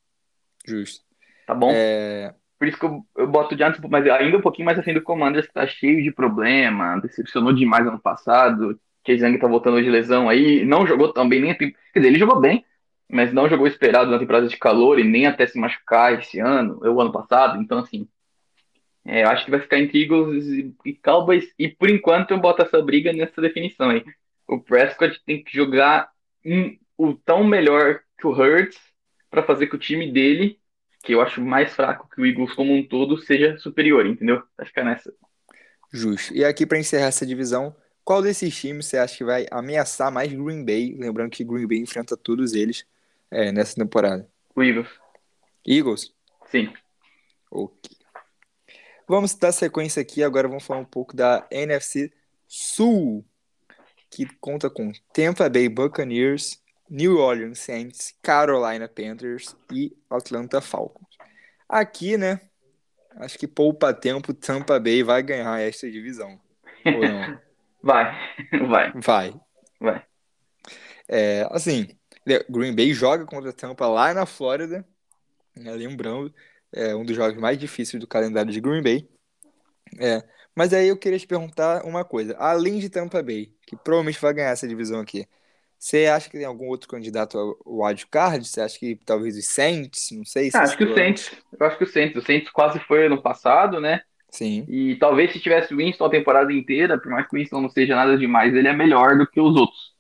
Justo. tá bom? É, Por isso que eu, eu boto o Giants, mas ainda um pouquinho mais assim do Commanders, que tá cheio de problema, decepcionou demais ano passado. Chase Young tá voltando de lesão aí, não jogou tão bem nem Quer dizer, ele jogou bem, mas não jogou esperado na temporada de calor e nem até se machucar esse ano, ou ano passado. Então, assim, é, eu acho que vai ficar entre Eagles e, Cowboys. E por enquanto eu boto essa briga nessa definição aí. O Prescott tem que jogar um- o tão melhor que o Hurts para fazer que o time dele que eu acho mais fraco que o Eagles como um todo, seja superior, entendeu? Vai ficar nessa. justo. E aqui para encerrar essa divisão, qual desses times você acha que vai ameaçar mais Green Bay? Lembrando que Green Bay enfrenta todos eles é, nessa temporada. O Eagles, Eagles? sim. Ok. Vamos dar sequência aqui. Agora vamos falar um pouco da NFC Sul, que conta com Tampa Bay Buccaneers, New Orleans Saints, Carolina Panthers e Atlanta Falcons. Aqui, né? Acho que poupa tempo, Tampa Bay vai ganhar esta divisão. Ou não? Vai, vai. Vai. Vai. É, assim, Green Bay joga contra Tampa lá na Flórida, né, lembrando, é um dos jogos mais difíceis do calendário de Green Bay. É, mas aí eu queria te perguntar uma coisa. Além de Tampa Bay, que provavelmente vai ganhar essa divisão aqui, você acha que tem algum outro candidato ao wildcard? Você acha que talvez os Saints? Não sei. Ah, acho que o Saints. Eu acho que o Saints. O Saints quase foi ano passado, né? Sim. E talvez se tivesse o Winston a temporada inteira, por mais que o Winston não seja nada demais, ele é melhor do que os outros.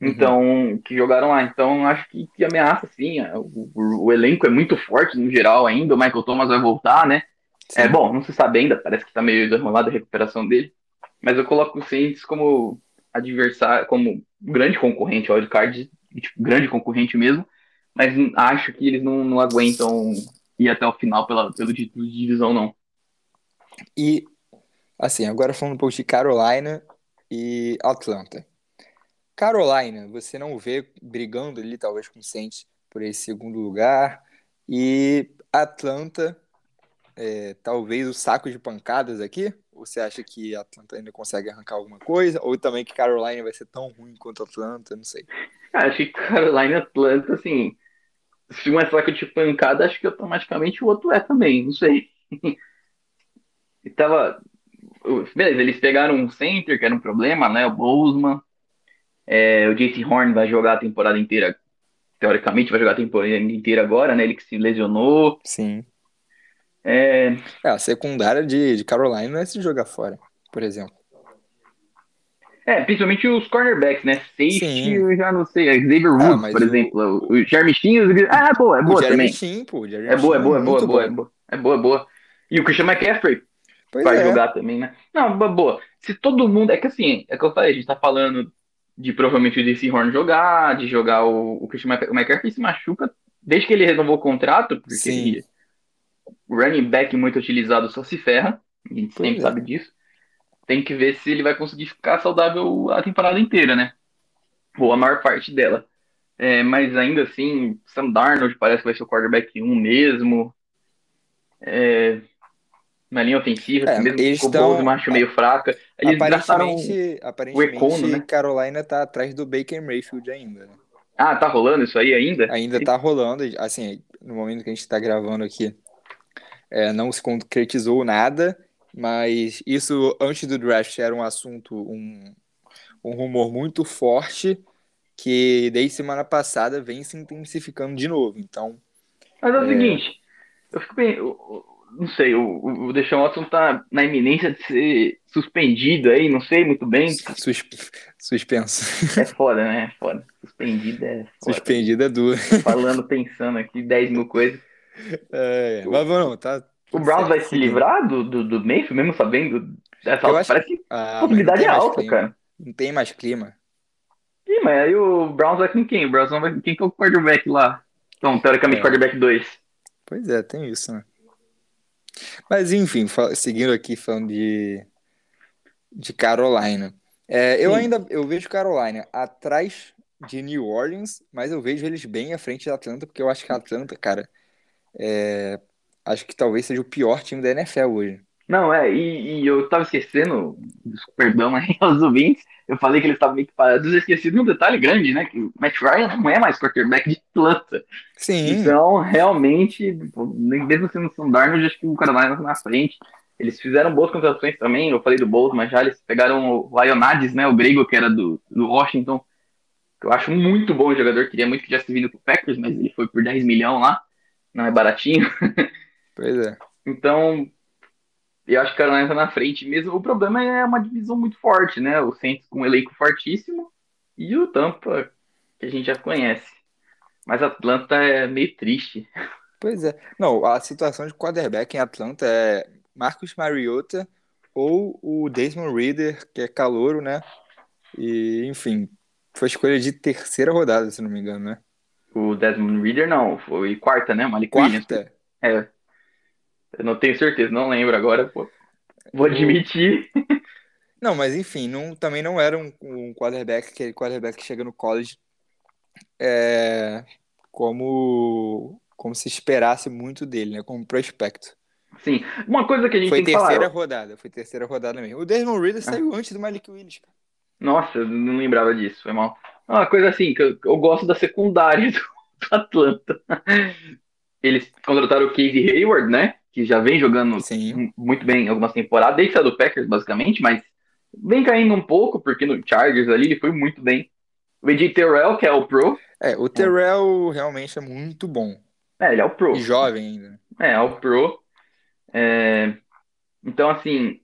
Uhum. Então, que jogaram lá. Então, acho que, que ameaça, sim. É, o, o, o, elenco é muito forte no geral ainda. O Michael Thomas vai voltar, né? Sim. É bom, não se sabe ainda. Parece que tá meio enrolado a recuperação dele. Mas eu coloco o Saints como adversário, como grande concorrente ao wildcard, tipo, grande concorrente mesmo. Mas acho que eles não, não aguentam ir até o final pela, pelo título de divisão, não. E, assim, agora falando um pouco de Carolina e Atlanta. Carolina, você não vê brigando ali, talvez, com o Saints por esse segundo lugar. E Atlanta, é, talvez o saco de pancadas aqui? Ou você acha que Atlanta ainda consegue arrancar alguma coisa? Ou também que Carolina vai ser tão ruim quanto Atlanta? Não sei. Acho que Carolina e Atlanta, assim, se um é saco de pancada, acho que automaticamente o outro é também, não sei. e tava. Beleza, eles pegaram um center, que era um problema, né? O Bozeman. É, o JT Horn vai jogar a temporada inteira. Teoricamente, vai jogar a temporada inteira agora, né? Ele que se lesionou. Sim. É, é a secundária de, de Carolina é se jogar fora, por exemplo. É, principalmente os cornerbacks, né? Safety, eu já não sei. Xavier Woods, ah, por o... exemplo. O Jeremy Sheen. Ah, é boa, é boa o também. Sheen, pô, Jeremy é boa, é boa, é boa, é boa, é boa, é boa, é boa. E o Christian McCaffrey pois vai é. jogar também, né? Não, boa. Se todo mundo. É que assim, é que eu falei, a gente tá falando de provavelmente o DC Horn jogar, de jogar o, o Christian McCaffrey se machuca desde que ele renovou o contrato, porque Sim. o running back muito utilizado só se ferra, a gente pois sempre é. sabe disso. Tem que ver se ele vai conseguir ficar saudável a temporada inteira, né? Ou a maior parte dela. É, mas ainda assim, Sam Darnold parece que vai ser o quarterback 1 mesmo. É, na linha ofensiva, é, assim, mesmo eles com estão, o macho meio fraca. Eles aparentemente, aparentemente Econo, né? Carolina tá atrás do Baker Mayfield ainda. Né? Ah, tá rolando isso aí ainda? Ainda tá rolando, assim, no momento que a gente tá gravando aqui, é, não se concretizou nada, mas isso antes do draft era um assunto, um, um rumor muito forte que desde semana passada vem se intensificando de novo. Então. Mas é o é... seguinte, eu fico bem, não sei, o, o Deshaun Watson tá na iminência de ser suspendido aí, não sei muito bem. Sus, suspenso. É foda, né? É foda. Suspendido é foda. Suspendido é duro. Falando, pensando aqui 10 mil coisas. É, mas não, tá. O Browns vai se livrar do, do, do Mayfield, mesmo sabendo dessa alta? Parece que ah, a possibilidade é alta, cara. Não tem mais clima. Ih, mas aí o Browns vai com quem? O Browns vai com quem que é o quarterback lá? Então, teoricamente, é. quarterback 2. Pois é, tem isso, né? Mas enfim, seguindo aqui falando de, de Carolina. É, eu ainda eu vejo Carolina atrás de New Orleans, mas eu vejo eles bem à frente da Atlanta, porque eu acho que a Atlanta, cara, é, acho que talvez seja o pior time da NFL hoje. Não, é, e, e eu tava esquecendo, perdão aí aos ouvintes, eu falei que eles estavam meio que parados, eu esqueci de um detalhe grande, né? Que o Matt Ryan não é mais quarterback de Atlanta. Sim. Então, realmente, mesmo sendo o Sam Darnold, acho que o Carolina tá na frente. Eles fizeram boas contratações também, eu falei do Bolton, mas já eles pegaram o Lionades, né? O grego que era do, do Washington, que eu acho muito bom jogador, queria muito que já se vindo pro Packers, mas ele foi por 10 milhões lá, não é baratinho. Pois é. Então, eu acho que a Carolina tá na frente mesmo. O problema é uma divisão muito forte, né? O Saints com um elenco fortíssimo e o Tampa, que a gente já conhece. Mas Atlanta é meio triste. Pois é. Não, a situação de quarterback em Atlanta é Marcus Mariota ou o Desmond Reader, que é calouro, né? E, enfim, foi escolha de terceira rodada, se não me engano, né? O Desmond Reader não, foi quarta, né? Malik quarta? É. Eu não tenho certeza, não lembro agora, pô. Vou admitir. Não, mas enfim, não, também não era um, um quarterback, aquele quarterback que chega no college é, como, como se esperasse muito dele, né? Como prospecto. Sim. Uma coisa que a gente Foi tem que falar. terceira rodada, foi terceira rodada mesmo. O Desmond Reader saiu antes do Malik Willis, cara. Nossa, eu não lembrava disso, foi mal. Uma coisa assim, que eu, eu gosto da secundária do, do Atlanta. Eles contrataram o Casey Hayward, né? Que já vem jogando Sim. muito bem em algumas temporadas, desde saiu do Packers, basicamente, mas vem caindo um pouco, porque no Chargers ali ele foi muito bem. O AJ Terrell, que é o Pro, É, o Terrell realmente é muito bom. é, ele é o Pro. E jovem ainda. É, é o Pro. É, Então, assim,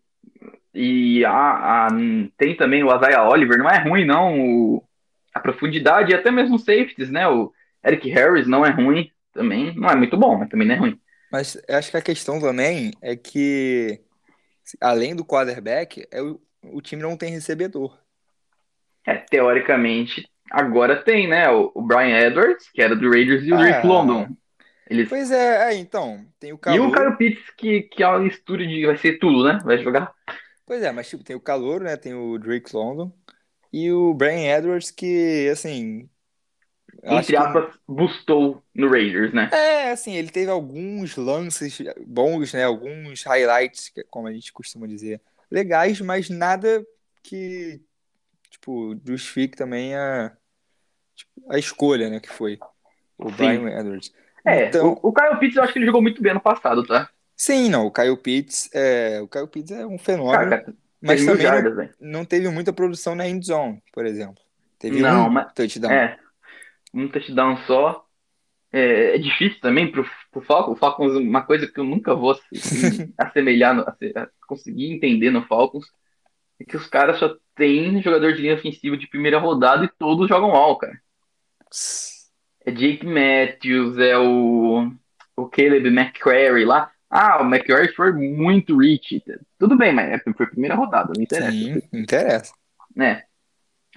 e a, a- tem também o Isaiah Oliver, não é ruim, não. o- A profundidade e até mesmo os safeties, né? O Eric Harris não é ruim também. Não é muito bom, mas também não é ruim. Mas acho que a questão também é que, além do quarterback, é o, o time não tem recebedor. É, teoricamente, agora tem, né? O, o Brian Edwards, que era do Raiders, e o Ah. Drake London. Eles... Pois é, é, então, tem o E o. Kyle Pitts, que, que é uma mistura de. Vai ser tudo, né? Vai jogar. Pois é, mas tipo, tem o calor, né? Tem o Drake London e o Brian Edwards, que, assim. Entre que- aspas, bustou no Raiders, né? É, assim, ele teve alguns lances bons, né? Alguns highlights, que- como a gente costuma dizer, legais, mas nada que, tipo, justifique também a, tipo, a escolha, né? Que foi o Sim. Brian Edwards. É, Então- o, o Kyle Pitts eu acho que ele jogou muito bem no passado, tá? Sim, não, o Kyle Pitts é, o Kyle Pitts é um fenômeno, Cara, mas também não, jardas, velho. não teve muita produção na end zone, por exemplo. Teve Não, um mas- touchdown. É, um touchdown só. É, é difícil também pro, pro Falcons. O Falcons, uma coisa que eu nunca vou assim, assemelhar, no- conseguir entender no Falcons, é que os caras só têm jogador de linha ofensiva de primeira rodada e todos jogam mal, cara. É Jake Matthews, é o, o Caleb McCrary lá. Ah, o McCrary foi muito rich. Tudo bem, mas é- foi primeira rodada, não interessa. Sim, interessa. né?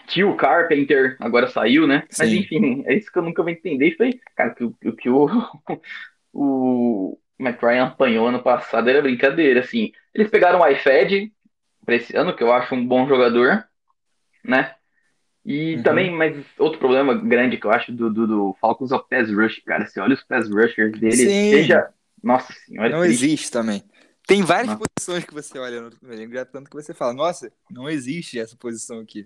Tio Carpenter agora saiu, né? Mas Sim. enfim, é isso que eu nunca vou entender. Aí, cara, que, o- o que o, o McRyan apanhou ano passado era brincadeira, assim. Eles pegaram o iFed pra esse ano, que eu acho um bom jogador, né? E Uhum. também, mas outro problema grande que eu acho do, do, do Falcons é o pass rush, cara. Você olha os pass rushers dele, Sim. seja... Nossa senhora, Não triste. existe também. Tem várias Não. posições que você olha no elenco, já tanto que você fala, nossa, não existe essa posição aqui.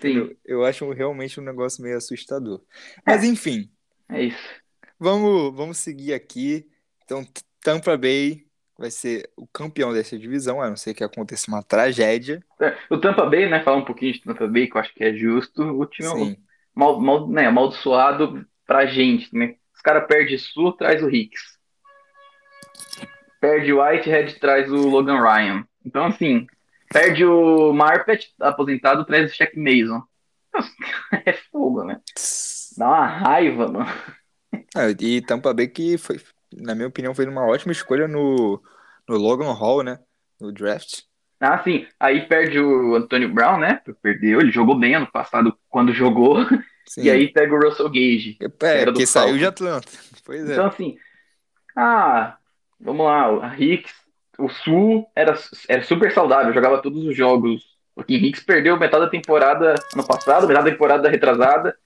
Sim, Eu, eu acho realmente um negócio meio assustador. Mas enfim, é isso. vamos, vamos seguir aqui. Então, Tampa Bay vai ser o campeão dessa divisão, a não ser que aconteça uma tragédia. É, O Tampa Bay, né? Falar um pouquinho de Tampa Bay, que eu acho que é justo. O time é Sim, mal, mal, né, amaldiçoado pra gente, né? Os caras perdem Sul, traz o Hicks. Perde o Whitehead, traz o Logan Ryan. Então, assim, perde o Marpet, aposentado, traz o Shaq Mason. É fogo, né? Dá uma raiva, mano. Ah, e Tampa Bay que foi, na minha opinião, foi uma ótima escolha no, no Logan Hall, né? No draft. Ah, sim. Aí perde o Antonio Brown, né? Perdeu. Ele jogou bem ano passado quando jogou. Sim. E aí pega o Russell Gage. É, porque saiu de Atlanta. Pois é. Então, assim, ah, vamos lá, o Hicks, o Sul era, era super saudável, jogava todos os jogos. O Kim Hicks perdeu metade da temporada ano passado, metade da temporada retrasada.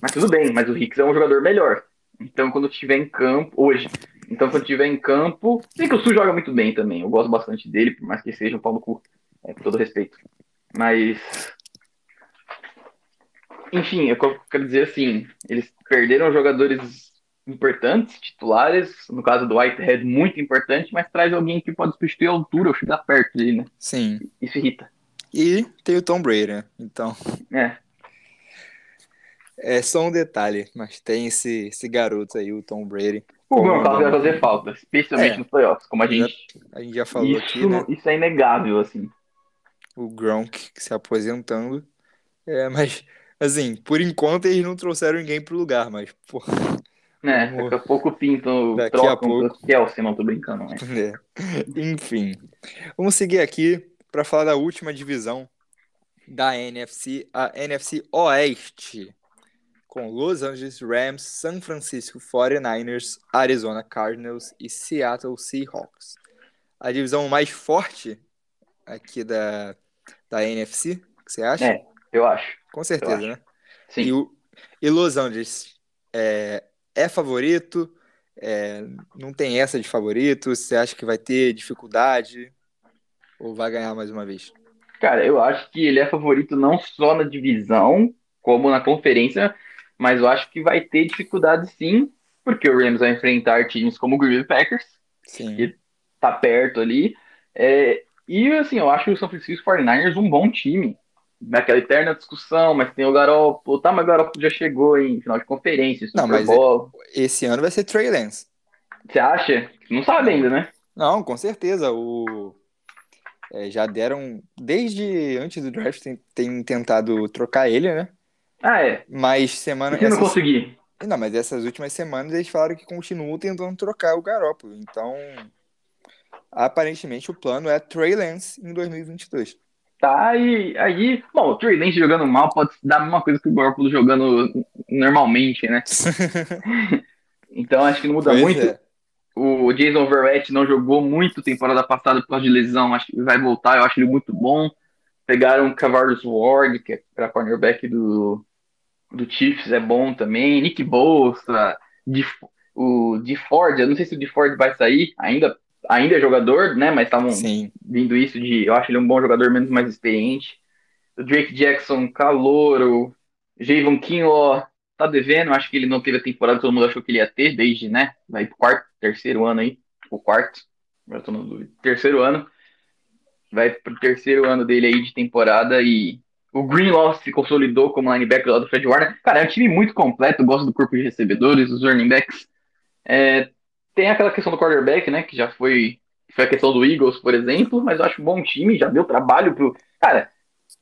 Mas tudo bem, mas o Hicks é um jogador melhor. Então, quando estiver em campo, hoje, então quando estiver em campo, sei que o Sul joga muito bem também. Eu gosto bastante dele, por mais que seja um pau no cu, é, com todo respeito. Mas enfim, eu quero dizer assim, eles perderam jogadores importantes, titulares, no caso do Whitehead, muito importante, mas traz alguém que pode substituir a altura ou chegar perto dele, né? Sim. Isso irrita. E tem o Tom Brady, né? Então, É, é só um detalhe, mas tem esse, esse garoto aí, o Tom Brady. o não? vai fazer falta, especialmente É. nos playoffs, como a Já gente... A gente já falou Isso, aqui, né? isso é inegável, assim. O Gronk se aposentando. É, mas, assim, por enquanto eles não trouxeram ninguém pro lugar, mas, pô, Né? Vamos- Daqui a pouco pintam, Daqui a trocam pouco. pro Kelsey, não tô brincando, né? É. Enfim, vamos seguir aqui para falar da última divisão da NFC, a NFC Oeste. com Los Angeles Rams, San Francisco 49ers, Arizona Cardinals e Seattle Seahawks. A divisão mais forte aqui da, da NFC, você acha? É, eu acho. Com certeza, acho. né? Sim. E, o, e Los Angeles é, é favorito? É, não tem essa de favorito? Você acha que vai ter dificuldade? Ou vai ganhar mais uma vez? Cara, eu acho que ele é favorito não só na divisão, como na conferência, mas eu acho que vai ter dificuldade sim, porque o Rams vai enfrentar times como o Green Bay Packers, Sim. que tá perto ali. É, e assim, eu acho o São Francisco 49ers um bom time. Naquela eterna discussão, mas tem o Garoppolo, tá, mas o Garoppolo já chegou em final de conferência, Super Não, mas Bowl. Esse ano vai ser Trey Lance. Você acha? Não sabe ainda, né? Não, com certeza. O, é, já deram, desde antes do draft, tem, tem tentado trocar ele, né? Ah, é. Mas semana. E se não essas- conseguir? Não, mas essas últimas semanas eles falaram que continuam tentando trocar o Garoppolo. Então, aparentemente o plano é Trey Lance em 2022. Tá, e aí, bom, o Trey Lance jogando mal pode dar a mesma coisa que o Garoppolo jogando normalmente, né? Então acho que não muda Pois muito. é. O Jason Verrett não jogou muito temporada passada por causa de lesão, acho que vai voltar, eu acho ele muito bom. Pegaram o Cavarius Ward, que era cornerback do, do Chiefs, é bom também. Nick Bosa, de, o de Ford, eu não sei se o de Ford vai sair, ainda, ainda é jogador, né? Mas estavam vindo isso de. Eu acho ele um bom jogador, menos mais experiente. O Drake Jackson, Calouro, Javon Kinlaw, tá devendo. Acho que ele não teve a temporada que todo mundo achou que ele ia ter, desde, né? Vai pro quarto, terceiro ano aí. O quarto. Eu tô no dúvida. Terceiro ano. Vai pro terceiro ano dele aí de temporada e. O Greenlaw se consolidou como linebacker lá do Fred Warner. Cara, é um time muito completo. Gosto do corpo de recebedores, dos running backs. É, tem aquela questão do quarterback, né? Que já foi foi a questão do Eagles, por exemplo, mas eu acho um bom time, já deu trabalho pro. Cara,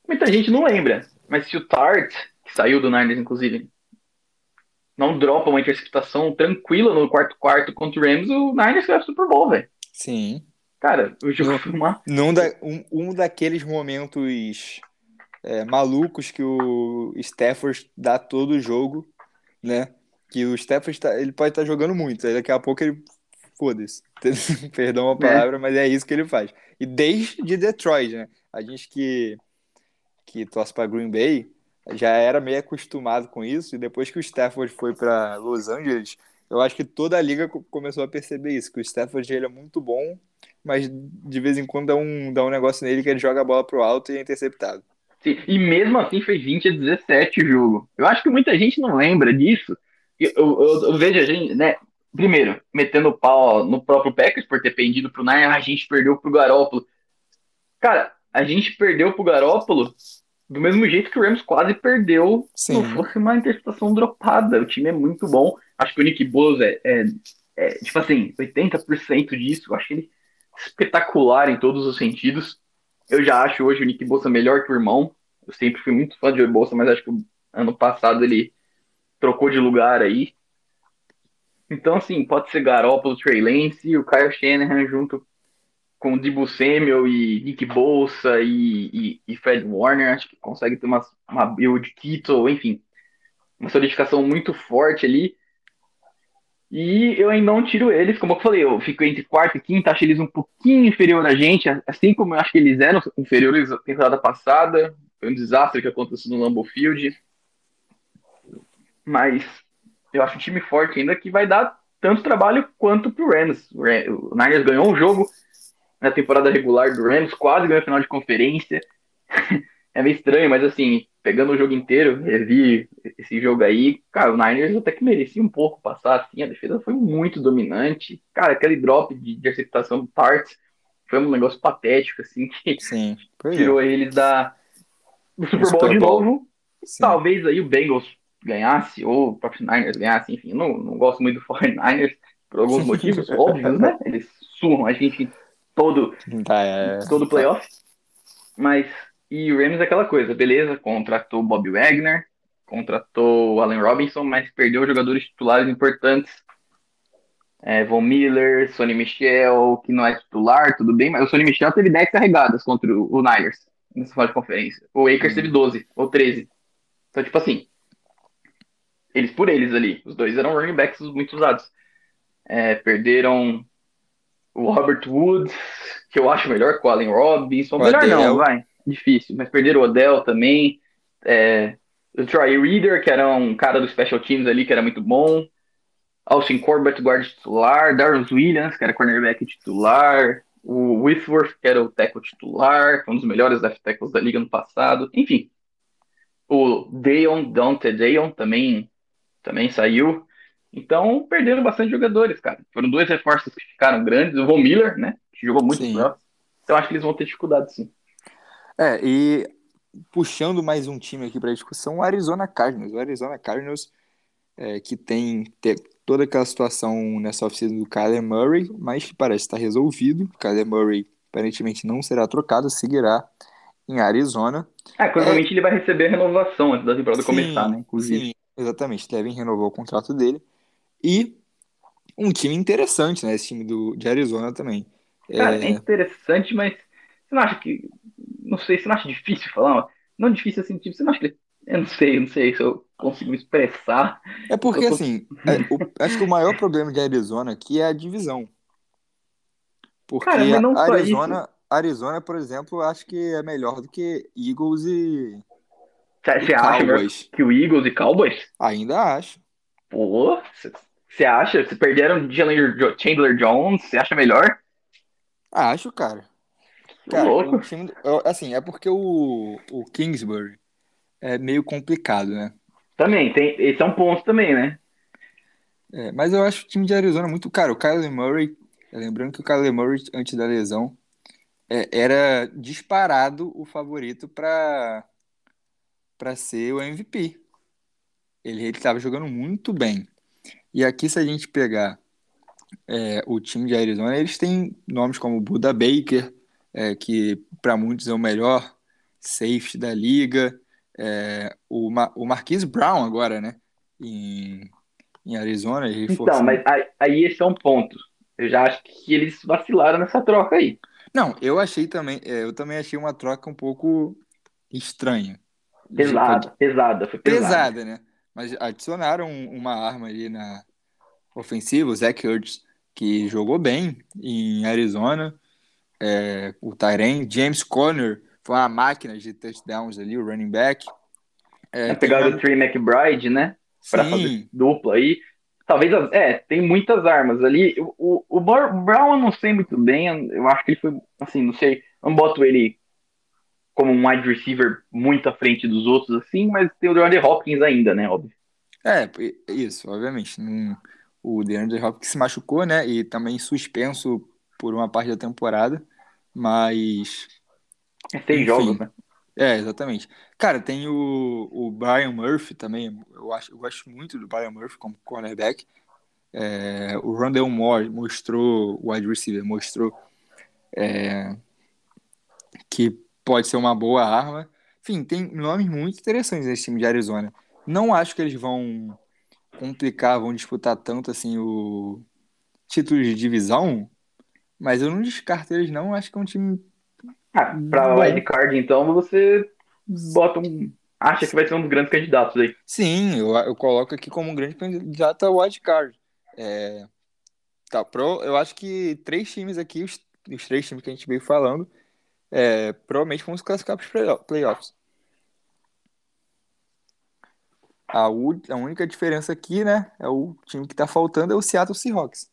muita gente não lembra, mas se o Tart, que saiu do Niners, inclusive, não dropa uma interceptação tranquila no quarto quarto contra o Rams, o Niners vai pro Super Bowl, velho. Sim. Cara, o jogo foi uma. Num da, um, um daqueles momentos é, malucos que o Stafford dá todo o jogo, né? Que o Stafford tá, ele pode estar jogando muito, aí daqui a pouco ele. Foda-se. Perdão a palavra, mas é isso que ele faz. E desde Detroit, né? A gente que, que torce para Green Bay já era meio acostumado com isso, e depois que o Stafford foi para Los Angeles, eu acho que toda a liga co- começou a perceber isso, que o Stafford ele é muito bom, mas de vez em quando dá um, dá um negócio nele que ele joga a bola pro alto e é interceptado. Sim, E mesmo assim foi 20 a 17 o jogo. Eu acho que muita gente não lembra disso. Eu, eu- eu vejo a gente, né? Primeiro, metendo o pau no próprio Packers por ter pendido pro Niners, a gente perdeu pro Garópolo. Cara, a gente perdeu pro Garópolo do mesmo jeito que o Rams quase perdeu se Sim. não fosse uma interceptação dropada. O time é muito bom. Acho que o Nick Bosa é, é, é, tipo assim, 80% disso. Eu acho ele espetacular em todos os sentidos. Eu já acho hoje o Nick Bolsa melhor que o irmão. Eu sempre fui muito fã de Bolsa, mas acho que ano passado ele trocou de lugar aí. Então, assim, pode ser Garoppolo, Trey Lance o Kyle Shanahan junto com o Debo Samuel e Nick Bolsa e, e, e Fred Warner. Acho que consegue ter uma, uma build Kittle, enfim. Uma solidificação muito forte ali. E eu ainda não tiro eles, como eu falei, eu fico entre quarto e quinto, acho eles um pouquinho inferior a gente, assim como eu acho que eles eram inferiores à temporada passada. Foi um desastre que aconteceu no Lambeau Field. Mas eu acho um time forte ainda que vai dar tanto trabalho quanto pro Rams. O Niners ganhou um jogo na temporada regular do Rams, quase ganhou a final de conferência. é meio estranho, mas assim, pegando o jogo inteiro, revi esse jogo aí, cara, o Niners até que merecia um pouco passar, assim, a defesa foi muito dominante. Cara, aquele drop de interceptação do Tarts foi um negócio patético, assim, que Sim. É. tirou eles da, do Super Bowl Super de Bowl. novo. Sim. Talvez aí o Bengals ganhasse, ou o próprio Niners ganhasse, enfim, não, não gosto muito do 49ers por alguns motivos óbvios, né? Eles surram a gente todo, Tá, é... todo playoff. Mas, e o Rams é aquela coisa, beleza, contratou Bob Wagner, contratou Allen Robinson, mas perdeu jogadores titulares importantes. É, Von Miller, Sonny Michel, que não é titular, tudo bem, mas o Sonny Michel teve 10 carregadas contra o Niners nessa final de conferência. O Akers Hum. teve 12 ou 13. Então, tipo assim, eles por eles ali. Os dois eram running backs muito usados. É, perderam o Robert Woods, que eu acho melhor que o Allen Robinson. O melhor não, vai. Difícil. Mas perderam o Odell também. É, o Troy Reader, que era um cara do Special Teams ali, que era muito bom. Austin Corbett, guarda titular. Darius Williams, que era cornerback titular. O Whitworth, que era o tackle titular, um dos melhores left tackles da liga no passado. Enfim. O Deon, Dante Deon também, também saiu. Então, perderam bastante jogadores, cara. Foram dois reforços que ficaram grandes. O Von Miller, né? Que jogou muito Então, acho que eles vão ter dificuldade, sim. É, e puxando mais um time aqui para discussão, o Arizona Cardinals. O Arizona Cardinals, é, que tem toda aquela situação nessa oficina do Kyler Murray, mas que parece estar resolvido. O Kyler Murray aparentemente não será trocado, seguirá em Arizona. É, provavelmente é... ele vai receber a renovação antes da temporada sim, começar, né? Inclusive. Sim, exatamente. Devem renovar o contrato dele. E um time interessante, né? Esse time do, de Arizona também. Cara, é... é interessante, mas você não acha que. Não sei, você não acha difícil falar? Não difícil assim, tipo, você não acha que. Eu não sei, eu não sei se eu consigo me expressar. É porque, tô... assim, é, o, acho que o maior problema de Arizona aqui é a divisão. Porque Cara, Arizona, Arizona, por exemplo, acho que é melhor do que Eagles e. Você acha que o Eagles e Cowboys? Ainda acho. Pô, você acha? Se perderam Chandler Jones, você acha melhor? Acho, cara. Cara, louco. Time, assim, é porque o, o Kingsbury é meio complicado, né? Também, tem, esse é um ponto também, né? É, mas eu acho o time de Arizona muito caro. O Kyler Murray, lembrando que o Kyler Murray, antes da lesão, é, era disparado o favorito para para ser o MVP. Ele estava jogando muito bem. E aqui, se a gente pegar é, o time de Arizona, eles têm nomes como Buda Baker, é, que para muitos é o melhor safety da liga. É, o, Ma o Marquise Brown agora, né? Em, em Arizona. Então, mas aí, aí esse é um ponto. Eu já acho que eles vacilaram nessa troca aí. Não, eu achei também, é, eu também achei uma troca um pouco estranha. Pesada, pesada, foi pesada. Pesada, né? Mas adicionaram uma arma ali na ofensiva, o Zach Ertz, que jogou bem em Arizona. É, o Tyren, James Conner, foi uma máquina de touchdowns ali, o running back. É, pegaram uma... o Trey McBride, né? Para fazer dupla aí. Talvez, é, tem muitas armas ali. O, o, o Brown eu não sei muito bem, eu acho que ele foi, assim, não sei, não boto ele como um wide receiver muito à frente dos outros, assim, mas tem o DeAndre Hopkins ainda, né, óbvio. É, isso, obviamente. o DeAndre Hopkins se machucou, né, e também suspenso por uma parte da temporada, mas... É seis jogos, né? É, exatamente. Cara, tem o, o Brian Murphy também. Eu, acho, eu gosto muito do Brian Murphy como cornerback. É, o Rondell Moore mostrou, o wide receiver mostrou é, que pode ser uma boa arma. Enfim, tem nomes muito interessantes nesse time de Arizona. Não acho que eles vão complicar, vão disputar tanto assim o título de divisão, mas eu não descarto eles não. Acho que é um time ah, pra wildcard, então, você bota um. Acha que vai ser um dos grandes candidatos aí. Sim, eu, eu coloco aqui como um grande candidato a wildcard. É, tá, pro, eu acho que três times aqui, os, os três times que a gente veio falando, é, provavelmente se classificar para os playoffs. A, a única diferença aqui, né, é o time que está faltando é o Seattle Seahawks.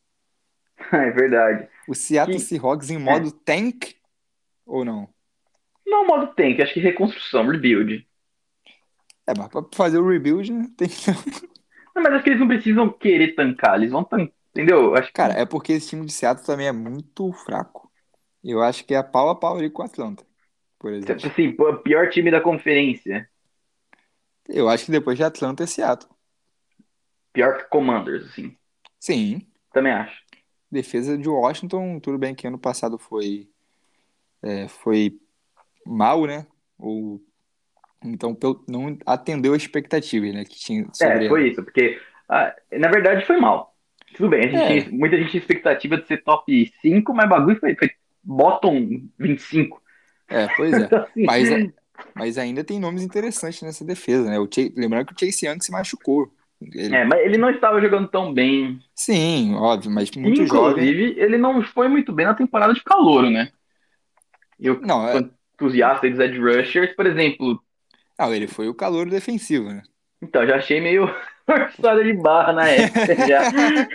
É verdade. O Seattle Seahawks em modo é. tank ou não? Não, modo tank, acho que reconstrução, rebuild. É, mas pra fazer o rebuild, né, tem que. Não, mas acho que eles não precisam querer tancar, eles vão tancar. Entendeu? Acho que... Cara, é porque esse time de Seattle também é muito fraco. Eu acho que é pau a pau ali com o Atlanta, por exemplo. Tipo assim, o pior time da conferência. Eu acho que depois de Atlanta é Seattle. Pior que Commanders, assim. Sim. Também acho. Defesa de Washington, tudo bem que ano passado foi é, foi mal, né? Ou então não atendeu as expectativas, né? Que tinha é, foi isso, porque ah, na verdade foi mal. Tudo bem, a gente é. tinha, muita gente tinha expectativa de ser top 5, mas bagulho foi, foi bottom 25. É, pois é. assim... mas, mas ainda tem nomes interessantes nessa defesa, né? O Chase, lembrando que o Chase Young se machucou Ele... É, mas ele não estava jogando tão bem. Sim, óbvio, mas muito Inclusive, jovem. ele não foi muito bem na temporada de calouro, né? Eu, Não, é... entusiasta dos Edge Rushers, por exemplo, não, ele foi o calor defensivo, né? então, já achei meio forçada de barra na época já.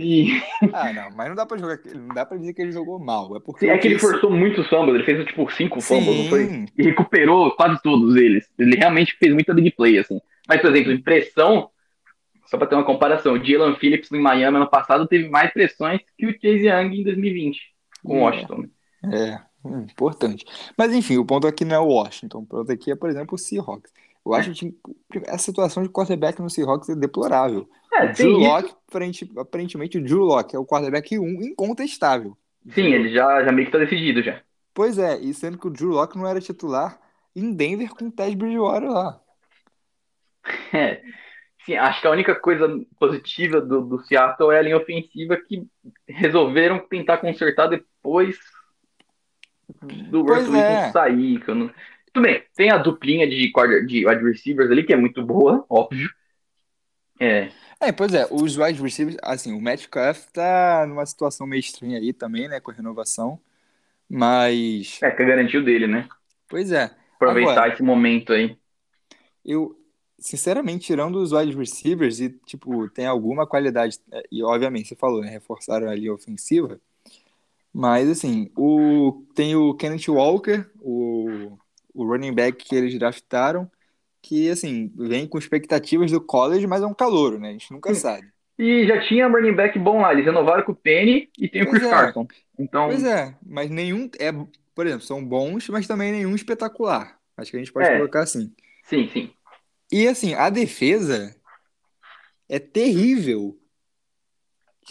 E Ah, não, mas não dá pra jogar, não dá pra dizer que ele jogou mal, é porque é o que ele forçou muitos fumbles, ele fez tipo cinco fumbles, não foi? Sim, E recuperou quase todos eles. Ele realmente fez muita big play, assim. Mas, por exemplo, em pressão, só pra ter uma comparação, o Jalen Phillips em Miami ano passado teve mais pressões que o Chase Young em 2020 com o É. Washington. É, hum, importante. Mas enfim, o ponto aqui não é o Washington. O ponto aqui é, por exemplo, o Seahawks. Eu acho que a situação de quarterback no Seahawks é deplorável. É, O Drew isso. Lock, aparente- aparentemente, o Drew Lock é o quarterback 1 incontestável. Sim, ele já, já meio que tá decidido já. Pois é, e sendo que o Drew Lock não era titular em Denver com o Ted Bridgewater lá. É. Sim, acho que a única coisa positiva do, do Seattle é a linha ofensiva que resolveram tentar consertar depois do Russell é. sair. que eu não- Tudo bem, tem a duplinha de, quarter- de wide receivers ali, que é muito boa, óbvio. É, É, pois é, os wide receivers, assim, o Metcalf tá numa situação meio estranha aí também, né, com a renovação. Mas, é que garantiu dele, né? pois é, Aproveitar Agora- esse momento aí. eu, sinceramente, tirando os wide receivers e, tipo, tem alguma qualidade, é, e obviamente você falou, né, reforçaram a linha ofensiva, mas, assim, o, tem o Kenneth Walker, o, o running back que eles draftaram, que, assim, vem com expectativas do college, mas é um calouro, né, a gente nunca sabe. E já tinha running back bom lá, eles renovaram com o Penny e tem o Chris é. Carson. Então, Pois é, mas nenhum é, por exemplo, são bons, mas também nenhum espetacular. Acho que a gente pode É. colocar assim. sim, sim. E assim, a defesa é terrível.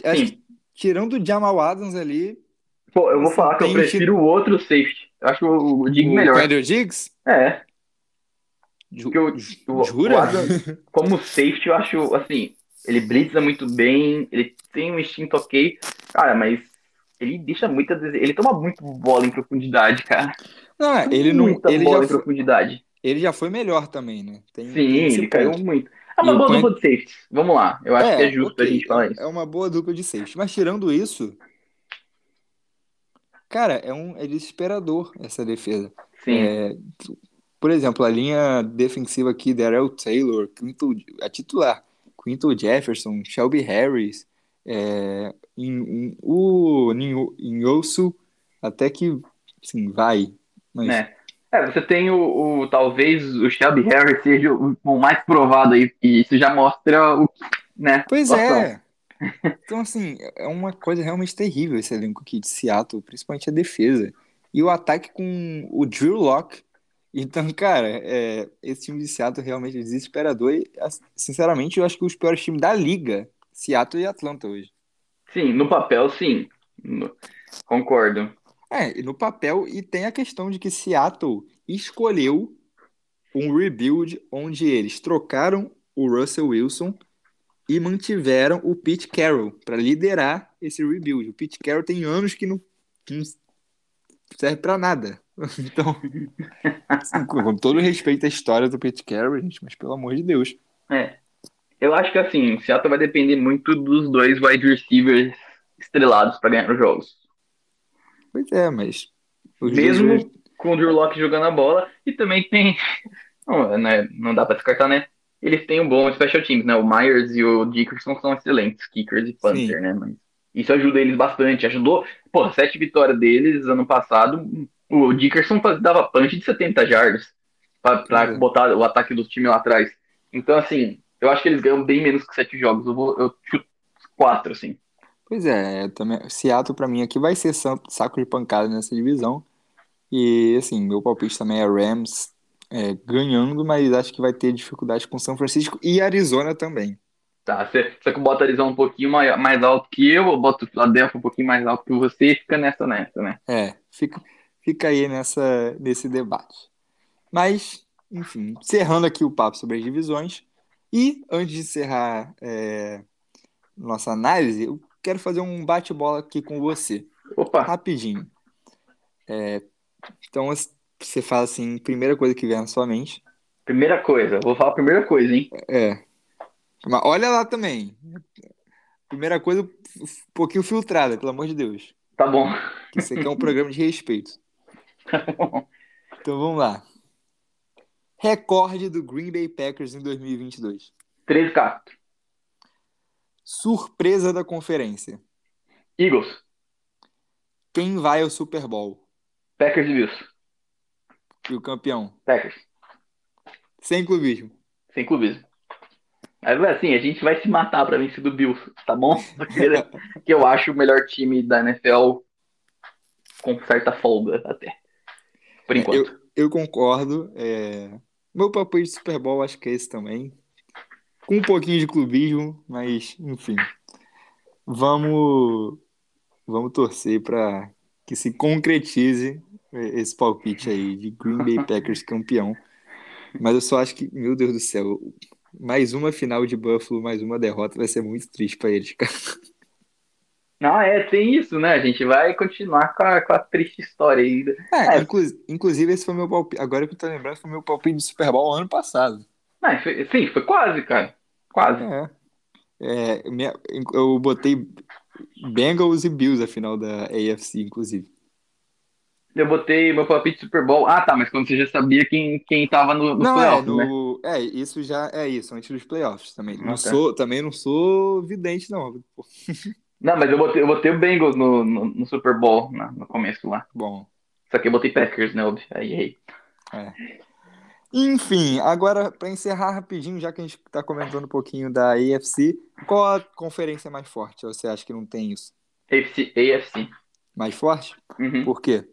Acho que tirando o Jamal Adams ali, Pô, eu vou Assim, falar que eu prefiro o outro safety. Eu acho o, o Dig o melhor. Quandre Diggs, É, ju- que o- ju- o- jura? o Adams- como safety, eu acho, assim, ele blitza muito bem, ele tem um instinto ok, cara, mas ele deixa muita. Ele toma muito bola em profundidade, cara. Não, é, ele não, Muita ele bola já em foi, profundidade. ele já foi melhor também, né? Tem, Sim, tem ele caiu ponto. muito. É uma E o boa dupla de safety. Vamos lá, eu acho que é justo a ok, gente falar é, isso. é uma boa dupla de safety. Mas tirando isso, cara, é um é desesperador essa defesa. Sim, É, por exemplo, a linha defensiva aqui, Darrell Taylor, Quinton, a titular, Quinton Jefferson, Shelby Harris, é, em- em- o Ninho- Inhosu, até que, sim, vai. Mas, né? É, você tem o, o- talvez o Shelby Harris seja o, o mais provado aí, e isso já mostra o, né? Pois é. Então, assim, é uma coisa realmente terrível esse elenco aqui de Seattle, principalmente a defesa. E o ataque com o Drew Lock. Então, cara, é, esse time de Seattle realmente é desesperador. E, sinceramente, eu acho que os piores times da liga, Seattle e Atlanta hoje. Sim, no papel, sim. Concordo. É, no papel, e tem a questão de que Seattle escolheu um rebuild onde eles trocaram o Russell Wilson e mantiveram o Pete Carroll para liderar esse rebuild. O Pete Carroll tem anos que não, que não serve para nada. Então, assim, com todo respeito à história do Pete Carroll, gente, mas pelo amor de Deus. É. Eu acho que assim, o Seattle vai depender muito dos dois wide receivers estrelados para ganhar os jogos. Pois é, mas Mesmo dois- com o Drew Locke jogando a bola. E também tem. Não, né, não dá para descartar, né? Eles têm um bom special teams, né? O Myers e o Dickerson são excelentes kickers e punter, Sim. né? Mas isso ajuda eles bastante. Ajudou. Pô, sete vitórias deles ano passado. O Dickerson dava punch de 70 jardas Pois é. botar o ataque do time lá atrás. Então, assim, eu acho que eles ganham bem menos que sete jogos. Eu vou, eu chuto quatro, assim. Pois é, também, Seattle pra mim aqui vai ser saco de pancada nessa divisão. E assim, meu palpite também é Rams é, ganhando, mas acho que vai ter dificuldade com São Francisco e Arizona também. Tá, você, você bota a Arizona um pouquinho mais, mais alto que eu, eu boto Philadelphia um pouquinho mais alto que você e fica nessa nessa, né? É, fica, fica aí nessa, nesse debate. Mas, enfim, encerrando aqui o papo sobre as divisões. E antes de encerrar é, nossa análise, eu quero fazer um bate-bola aqui com você. Opa, Rapidinho. É, então, você fala assim, primeira coisa que vem na sua mente primeira coisa, vou falar a primeira coisa, hein? é Mas olha lá também. Primeira coisa, um pouquinho filtrada, pelo amor de Deus. Tá bom. Que isso aqui é um programa de respeito. Tá bom. Então vamos lá. Recorde do Green Bay Packers em 2022. 13-4. Surpresa da conferência. Eagles. Quem vai ao Super Bowl? Packers e Bills. E o campeão? Packers. Sem clubismo. Sem clubismo. Mas assim, a gente vai se matar pra vencer do Bills, tá bom? Porque que eu acho o melhor time da NFL com certa folga até. Por enquanto. Eu, eu concordo. é, Meu papel de Super Bowl acho que é esse também. Com um pouquinho de clubismo, mas enfim. Vamos, vamos torcer para que se concretize esse palpite aí de Green Bay Packers campeão. Mas eu só acho que, meu Deus do céu, mais uma final de Buffalo, mais uma derrota vai ser muito triste para eles, cara. Não, é, tem isso, né? A gente vai continuar com a, com a triste história ainda. É, É. inclu- inclusive esse foi meu palpite. Agora que eu tô lembrando, foi meu palpite de Super Bowl ano passado. Não, foi- sim, foi quase, cara. Quase. É. É, minha- eu botei Bengals e Bills a final da AFC, inclusive. Eu botei meu palpite Super Bowl. Ah, tá, mas quando você já sabia quem, quem tava no, no Não, é, playoff, né? no, é, isso já é isso, antes dos playoffs também. Não Ah, tá. sou, também não sou vidente, não. Pô, Não, mas eu botei, eu botei o Bengals no, no, no Super Bowl na- no começo lá. Bom, Só que eu botei Packers, né? Aí, aí. é. Enfim, agora para encerrar rapidinho, já que a gente tá comentando um pouquinho da AFC, qual a conferência mais forte? Você acha que não tem isso? AFC. AFC. Mais forte? Uhum. Por quê?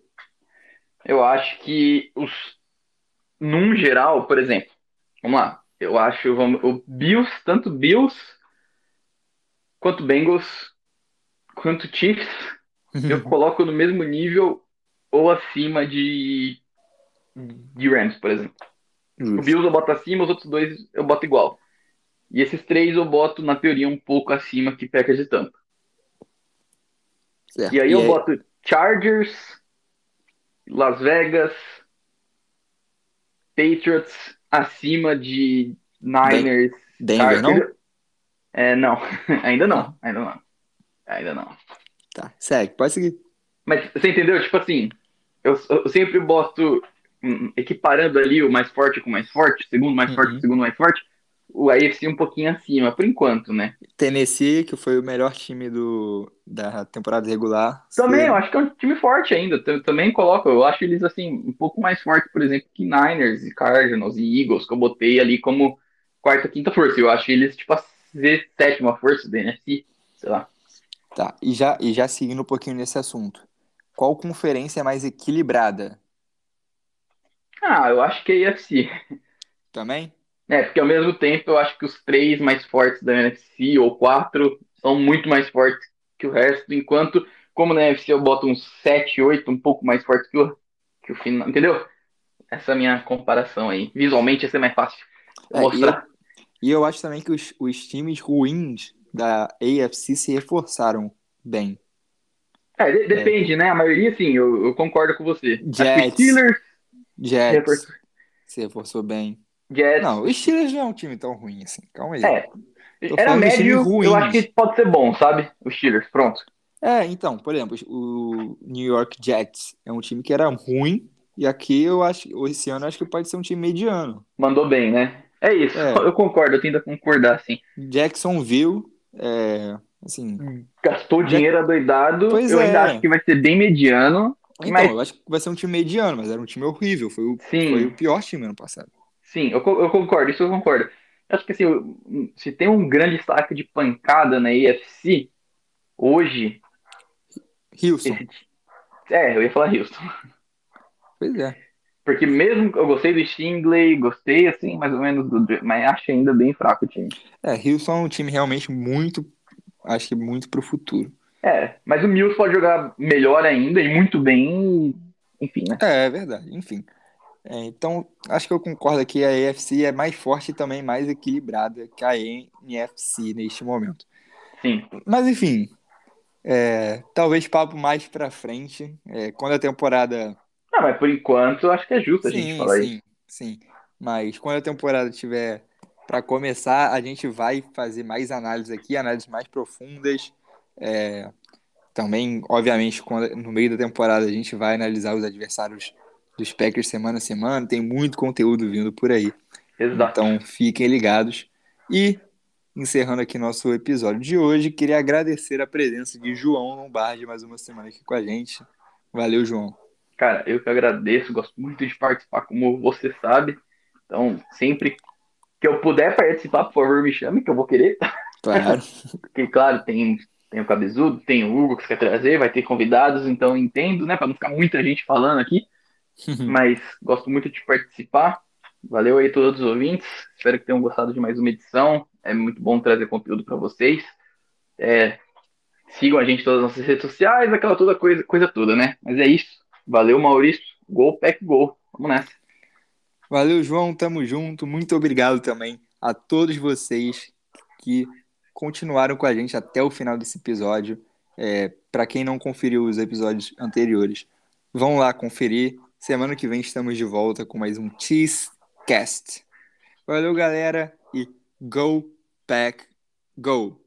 Eu acho que os. Num geral, por exemplo, vamos lá. Eu acho vamos, o Bills, tanto Bills quanto Bengals, quanto Chiefs, eu coloco no mesmo nível ou acima de, de Rams, por exemplo. O. Bills eu boto acima, os outros dois eu boto igual. E esses três eu boto, na teoria, um pouco acima que Packers e Tampa. E aí eu aí- boto Chargers, Las Vegas, Patriots acima de Niners. Denver, não? É, não. ainda não. Ainda não. Ainda não. Tá, segue, pode seguir. Mas você entendeu? Tipo assim, eu, eu sempre boto, hum, equiparando ali o mais forte com o mais forte, segundo mais forte Uhum. com o segundo mais forte, o AFC um pouquinho acima, por enquanto, né? Tennessee, que foi o melhor time do, da temporada regular. Também, eu acho que é um time forte ainda. Também coloco, eu acho eles assim, um pouco mais fortes, por exemplo, que Niners e Cardinals e Eagles, que eu botei ali como quarta, quinta força. Eu acho eles, tipo, a sétima força da NFC, sei lá. Tá, e já, e já seguindo um pouquinho nesse assunto. Qual conferência é mais equilibrada? Ah, eu acho que é AFC. Também? É, porque ao mesmo tempo eu acho que os três mais fortes da NFC, ou quatro, são muito mais fortes que o resto, enquanto, como na NFC eu boto uns 7, 8, um pouco mais forte que o, que o final, entendeu? Essa é a minha comparação aí. Visualmente ia ser mais fácil eu É, mostrar. E eu acho também que os, os times ruins da AFC se reforçaram bem. É, de- depende, né? A maioria, sim, eu, eu concordo com você. Jets. Steelers, Jets reforçou- se reforçou bem. Jets, Não, o Steelers não é um time tão ruim assim. Calma aí. é, Tô era médio, ruins. eu acho que pode ser bom, sabe? Os Steelers, pronto. É, então, por exemplo, o New York Jets é um time que era ruim, e aqui eu acho, esse ano eu acho que pode ser um time mediano. Mandou bem, né? É isso, É. eu concordo, eu tento concordar, sim. Jacksonville, é, assim, Gastou Já- dinheiro adoidado, Pois eu é. ainda acho que vai ser bem mediano. então, Mas- eu acho que vai ser um time mediano, mas era um time horrível, foi o, Sim. foi o pior time ano passado. Sim, eu, eu concordo, isso eu concordo. Eu Acho que assim, se tem um grande saco de pancada na AFC, hoje, Houston, esse, é, eu ia falar Houston. pois é. Porque mesmo eu gostei do Stingley, gostei assim, mais ou menos do, mas acho ainda bem fraco o time. É, Houston é um time realmente muito, acho que muito pro futuro. É, mas o Mills pode jogar melhor ainda e muito bem, enfim, né? É, é verdade, enfim. É, então, acho que eu concordo aqui, a AFC é mais forte e também mais equilibrada que a NFC neste momento. Sim. Mas enfim, é, talvez papo mais pra frente, é, quando a temporada. Ah, mas por enquanto acho que é justo a gente Sim, falar isso. sim, sim. Mas quando a temporada estiver Para começar, a gente vai fazer mais análises aqui, análises mais profundas. É, também, obviamente, quando, no meio da temporada a gente vai analisar os adversários dos Packers semana a semana. Tem muito conteúdo vindo por aí. Exato. Então fiquem ligados. E encerrando aqui nosso episódio de hoje, queria agradecer a presença de João Lombardi mais uma semana aqui com a gente. Valeu, João. Cara, eu que agradeço, gosto muito de participar, como você sabe. Então, sempre que eu puder participar, por favor, me chame, que eu vou querer. Claro. Porque, claro, tem, tem o Cabezudo, tem o Hugo que você quer trazer, vai ter convidados, então entendo, né, para não ficar muita gente falando aqui. Mas gosto muito de participar. Valeu aí todos os ouvintes. Espero que tenham gostado de mais uma edição. É muito bom trazer conteúdo para vocês. É, sigam a gente em todas as nossas redes sociais, aquela toda coisa, coisa toda, né? Mas é isso. Valeu, Maurício. Gol, pack, gol. Vamos nessa. Valeu, João. Tamo junto. Muito obrigado também a todos vocês que continuaram com a gente até o final desse episódio. É, para quem não conferiu os episódios anteriores, vão lá conferir. Semana que vem estamos de volta com mais um Cheese Cast. Valeu, galera, e go pack go!